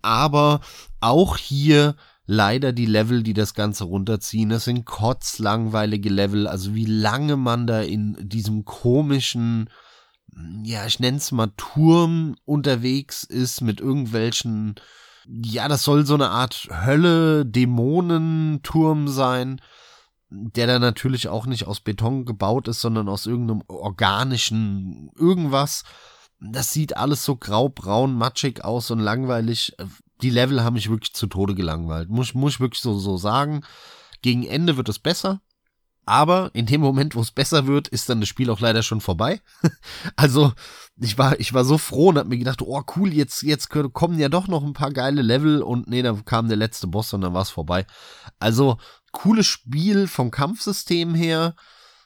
Aber auch hier leider die Level, die das Ganze runterziehen. Das sind kotzlangweilige Level. Also wie lange man da in diesem komischen, ja, ich nenn's mal Turm unterwegs ist mit irgendwelchen ja, das soll so eine Art Hölle-Dämonenturm sein der dann natürlich auch nicht aus Beton gebaut ist, sondern aus irgendeinem organischen irgendwas. Das sieht alles so grau-braun, matschig aus und langweilig. Die Level haben mich wirklich zu Tode gelangweilt. Muss, muss ich wirklich so, so sagen. Gegen Ende wird es besser. Aber in dem Moment, wo es besser wird, ist dann das Spiel auch leider schon vorbei. <laughs> also, ich war, ich war so froh und hab mir gedacht, oh cool, jetzt, jetzt kommen ja doch noch ein paar geile Level und nee, da kam der letzte Boss und dann war es vorbei. Also, cooles Spiel vom Kampfsystem her.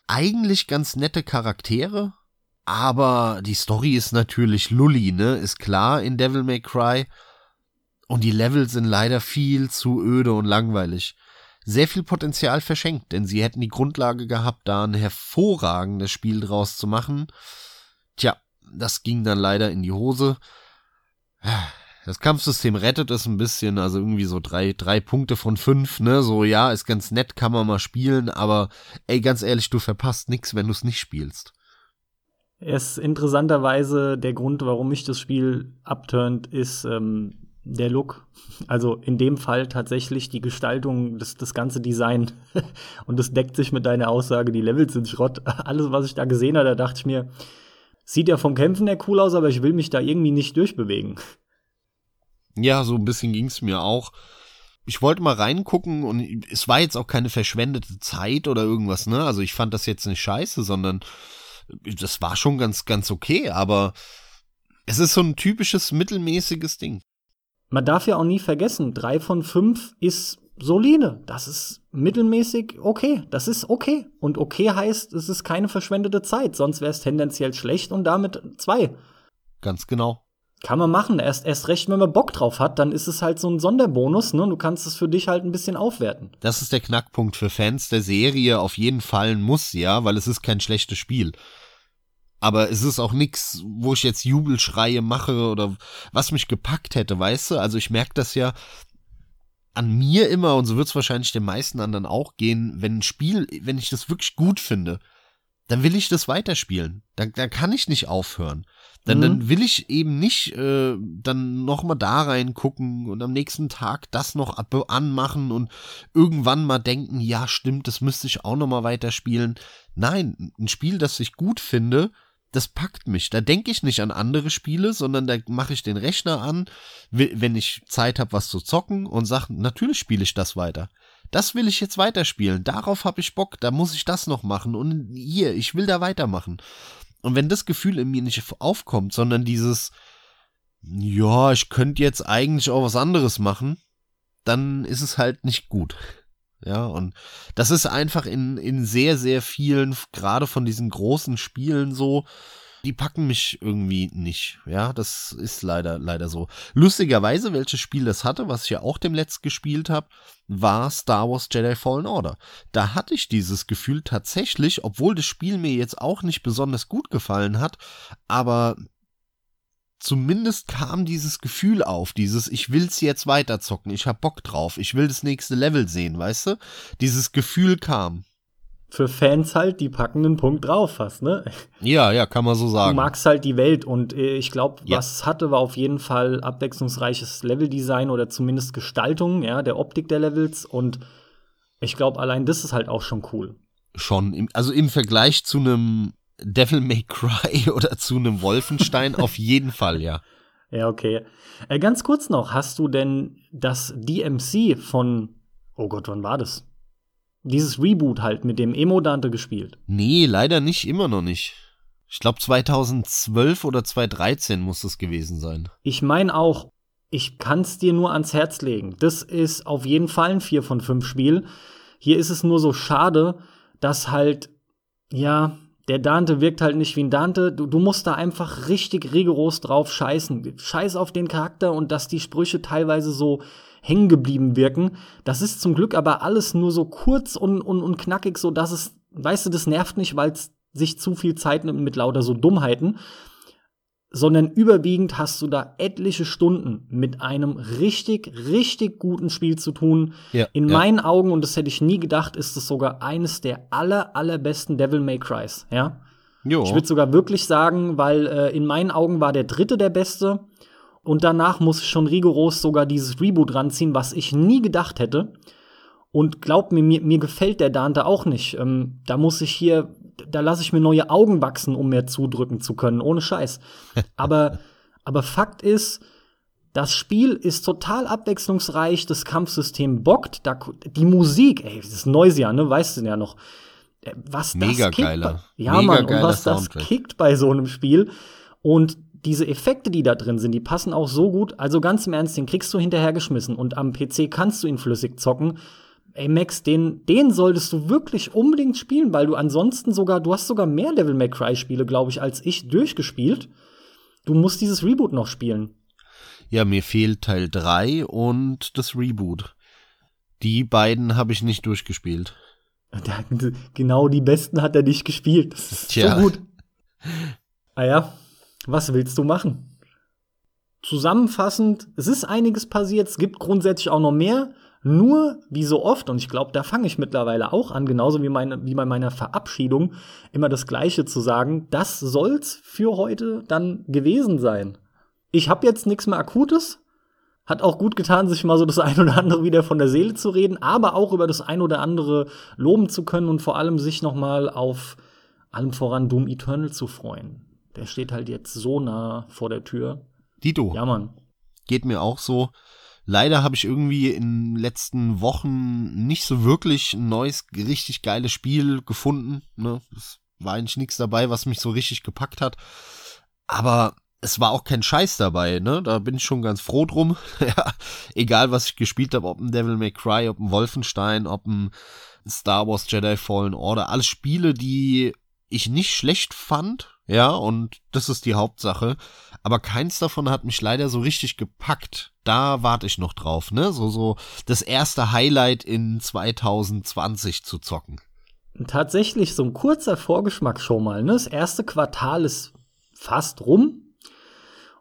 Eigentlich ganz nette Charaktere. Aber die Story ist natürlich Lully, ne? Ist klar in Devil May Cry. Und die Level sind leider viel zu öde und langweilig. Sehr viel Potenzial verschenkt, denn sie hätten die Grundlage gehabt, da ein hervorragendes Spiel draus zu machen. Tja, das ging dann leider in die Hose. Das Kampfsystem rettet es ein bisschen, also irgendwie so drei, drei Punkte von fünf, ne? So, ja, ist ganz nett, kann man mal spielen, aber ey, ganz ehrlich, du verpasst nichts, wenn du es nicht spielst. Ist interessanterweise der Grund, warum mich das Spiel abturnt, ist ähm, der Look. Also in dem Fall tatsächlich die Gestaltung, das, das ganze Design. <laughs> Und das deckt sich mit deiner Aussage, die Levels sind Schrott. <laughs> Alles, was ich da gesehen habe, da dachte ich mir, sieht ja vom Kämpfen her cool aus, aber ich will mich da irgendwie nicht durchbewegen. Ja, so ein bisschen ging's mir auch. Ich wollte mal reingucken und es war jetzt auch keine verschwendete Zeit oder irgendwas, ne? Also ich fand das jetzt nicht scheiße, sondern das war schon ganz, ganz okay, aber es ist so ein typisches mittelmäßiges Ding. Man darf ja auch nie vergessen, drei von fünf ist solide. Das ist mittelmäßig okay. Das ist okay. Und okay heißt, es ist keine verschwendete Zeit. Sonst wäre es tendenziell schlecht und damit zwei. Ganz genau. Kann man machen. Erst, erst recht, wenn man Bock drauf hat, dann ist es halt so ein Sonderbonus, ne? Du kannst es für dich halt ein bisschen aufwerten. Das ist der Knackpunkt für Fans der Serie auf jeden Fall Muss, ja, weil es ist kein schlechtes Spiel. Aber es ist auch nix, wo ich jetzt Jubelschreie mache oder was mich gepackt hätte, weißt du? Also ich merke das ja, an mir immer, und so wird es wahrscheinlich den meisten anderen auch gehen, wenn ein Spiel, wenn ich das wirklich gut finde, dann will ich das weiterspielen. Dann, dann kann ich nicht aufhören. Dann, mhm. dann will ich eben nicht äh, dann noch mal da reingucken und am nächsten Tag das noch ab anmachen und irgendwann mal denken, ja stimmt, das müsste ich auch noch mal weiterspielen. Nein, ein Spiel, das ich gut finde, das packt mich. Da denke ich nicht an andere Spiele, sondern da mache ich den Rechner an, wenn ich Zeit habe, was zu zocken und sage, natürlich spiele ich das weiter. Das will ich jetzt weiterspielen. Darauf habe ich Bock. Da muss ich das noch machen. Und hier, ich will da weitermachen. Und wenn das Gefühl in mir nicht aufkommt, sondern dieses, ja, ich könnte jetzt eigentlich auch was anderes machen, dann ist es halt nicht gut. Ja, und das ist einfach in, in sehr, sehr vielen, gerade von diesen großen Spielen so, die packen mich irgendwie nicht. Ja, das ist leider, leider so. Lustigerweise, welches Spiel das hatte, was ich ja auch dem Letzt gespielt habe, war Star Wars Jedi Fallen Order. Da hatte ich dieses Gefühl tatsächlich, obwohl das Spiel mir jetzt auch nicht besonders gut gefallen hat, aber zumindest kam dieses Gefühl auf, dieses ich will's jetzt weiterzocken, ich hab Bock drauf, ich will das nächste Level sehen, weißt du? Dieses Gefühl kam. Für Fans halt, die packen einen Punkt drauf fast, ne? Ja, ja, kann man so sagen. Du magst halt die Welt und äh, ich glaube, ja. was hatte, war auf jeden Fall abwechslungsreiches Leveldesign oder zumindest Gestaltung, ja, der Optik der Levels und ich glaube, allein das ist halt auch schon cool. Schon, also im Vergleich zu einem Devil May Cry <laughs> oder zu einem Wolfenstein <laughs> auf jeden Fall, ja. Ja, okay. Äh, ganz kurz noch, hast du denn das DMC von, oh Gott, wann war das? Dieses Reboot halt mit dem Emo-Dante gespielt? Nee, leider nicht, immer noch nicht. Ich glaube 2012 oder 2013 muss das gewesen sein. Ich meine auch, ich kann's dir nur ans Herz legen. Das ist auf jeden Fall ein 4 von 5 Spiel. Hier ist es nur so schade, dass halt, ja, der Dante wirkt halt nicht wie ein Dante. Du, du musst da einfach richtig rigoros drauf scheißen. Scheiß auf den Charakter und dass die Sprüche teilweise so hängen geblieben wirken. Das ist zum Glück aber alles nur so kurz und, und, und knackig, so dass es, weißt du, das nervt nicht, weil es sich zu viel Zeit nimmt mit lauter so Dummheiten sondern überwiegend hast du da etliche Stunden mit einem richtig, richtig guten Spiel zu tun. Ja, In ja. meinen Augen, und das hätte ich nie gedacht, ist es sogar eines der aller, allerbesten Devil May Crys, ja. Jo. Ich würde sogar wirklich sagen, weil äh, in meinen Augen war der dritte der beste. Und danach muss ich schon rigoros sogar dieses Reboot ranziehen, was ich nie gedacht hätte. Und glaub mir, mir, mir gefällt der Dante auch nicht. Ähm, da muss ich hier da lasse ich mir neue Augen wachsen, um mehr zudrücken zu können, ohne Scheiß. <laughs> Aber, aber Fakt ist, das Spiel ist total abwechslungsreich, das Kampfsystem bockt, da, die Musik, ey, das ist Neusia, ne, weißt du ja noch. Äh, was Mega das kickt, geiler. Ja, Mega Mann, und was das kickt bei so einem Spiel. Und diese Effekte, die da drin sind, die passen auch so gut. Also ganz im Ernst, den kriegst du hinterhergeschmissen und am PC kannst du ihn flüssig zocken ey Max, den, den solltest du wirklich unbedingt spielen, weil du ansonsten sogar, du hast sogar mehr Devil May Cry Spiele, glaube ich, als ich durchgespielt. Du musst dieses Reboot noch spielen. Ja, mir fehlt Teil 3 und das Reboot. Die beiden habe ich nicht durchgespielt. genau die besten hat er nicht gespielt. Das ist Tja. so gut. <laughs> Ah ja, was willst du machen? Zusammenfassend, es ist einiges passiert, es gibt grundsätzlich auch noch mehr. Nur, wie so oft, und ich glaube, da fange ich mittlerweile auch an, genauso wie, meine, wie bei meiner Verabschiedung, immer das Gleiche zu sagen, das soll's für heute dann gewesen sein. Ich habe jetzt nichts mehr Akutes. Hat auch gut getan, sich mal so das <laughs> ein oder andere wieder von der Seele zu reden, aber auch über das ein oder andere loben zu können und vor allem sich noch mal auf allem voran Doom Eternal zu freuen. Der steht halt jetzt so nah vor der Tür. Dito. Ja, Mann. Geht mir auch so. Leider habe ich irgendwie in den letzten Wochen nicht so wirklich ein neues, richtig geiles Spiel gefunden. Ne? Es war eigentlich nichts dabei, was mich so richtig gepackt hat. Aber es war auch kein Scheiß dabei, ne? Da bin ich schon ganz froh drum. <laughs> ja, egal was ich gespielt habe, ob ein Devil May Cry, ob ein Wolfenstein, ob ein Star Wars Jedi Fallen Order, alles Spiele, die ich nicht schlecht fand, ja, und das ist die Hauptsache. Aber keins davon hat mich leider so richtig gepackt. Da warte ich noch drauf, ne? So, so das erste Highlight in 2020 zu zocken. Tatsächlich so ein kurzer Vorgeschmack schon mal, ne? Das erste Quartal ist fast rum.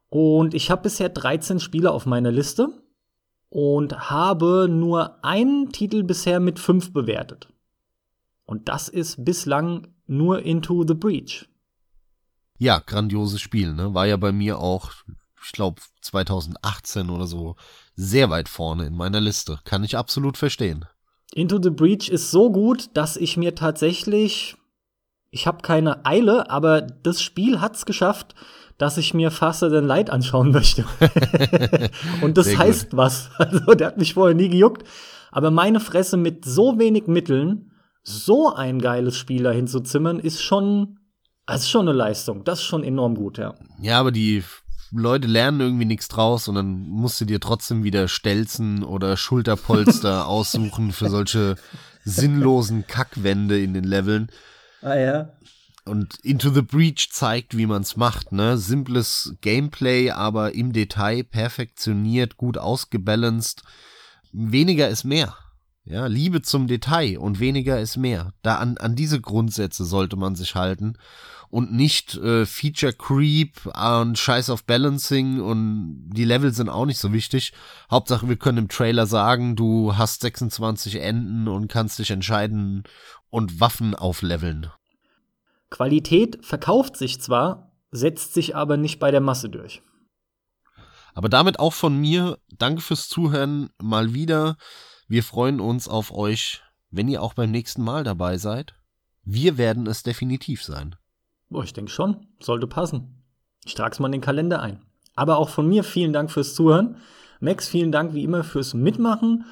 Und ich habe bisher 13 Spiele auf meiner Liste und habe nur einen Titel bisher mit 5 bewertet. Und das ist bislang nur Into the Breach. Ja, grandioses Spiel, ne? War ja bei mir auch, ich glaube, 2018 oder so sehr weit vorne in meiner Liste. Kann ich absolut verstehen. Into the Breach ist so gut, dass ich mir tatsächlich, ich habe keine Eile, aber das Spiel hat's geschafft, dass ich mir Faster Than Light anschauen möchte. <laughs> Und das heißt was. <laughs> Also, der hat mich vorher nie gejuckt. Aber meine Fresse mit so wenig Mitteln so ein geiles Spiel dahin zu zimmern, ist schon, das ist schon eine Leistung. Das ist schon enorm gut, ja. Ja, aber die Leute lernen irgendwie nichts draus und dann musst du dir trotzdem wieder Stelzen oder Schulterpolster <laughs> aussuchen für solche sinnlosen Kackwände in den Leveln. Ah ja. Und Into the Breach zeigt, wie man's macht, ne? Simples Gameplay, aber im Detail perfektioniert, gut ausgebalanced. Weniger ist mehr. Ja, Liebe zum Detail und weniger ist mehr. Da an, an diese Grundsätze sollte man sich halten und nicht äh, Feature Creep und Scheiß auf Balancing und die Level sind auch nicht so wichtig. Hauptsache, wir können im Trailer sagen, du hast 26 Enden und kannst dich entscheiden und Waffen aufleveln. Qualität verkauft sich zwar, setzt sich aber nicht bei der Masse durch. Aber damit auch von mir, danke fürs Zuhören mal wieder. Wir freuen uns auf euch, wenn ihr auch beim nächsten Mal dabei seid. Wir werden es definitiv sein. Oh, ich denke schon, sollte passen. Ich trage es mal in den Kalender ein. Aber auch von mir vielen Dank fürs Zuhören. Max, vielen Dank wie immer fürs Mitmachen.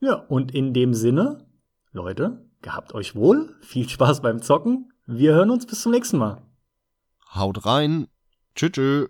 Ja, und in dem Sinne, Leute, gehabt euch wohl, viel Spaß beim Zocken wir hören uns bis zum nächsten Mal. Haut rein. Tschüss.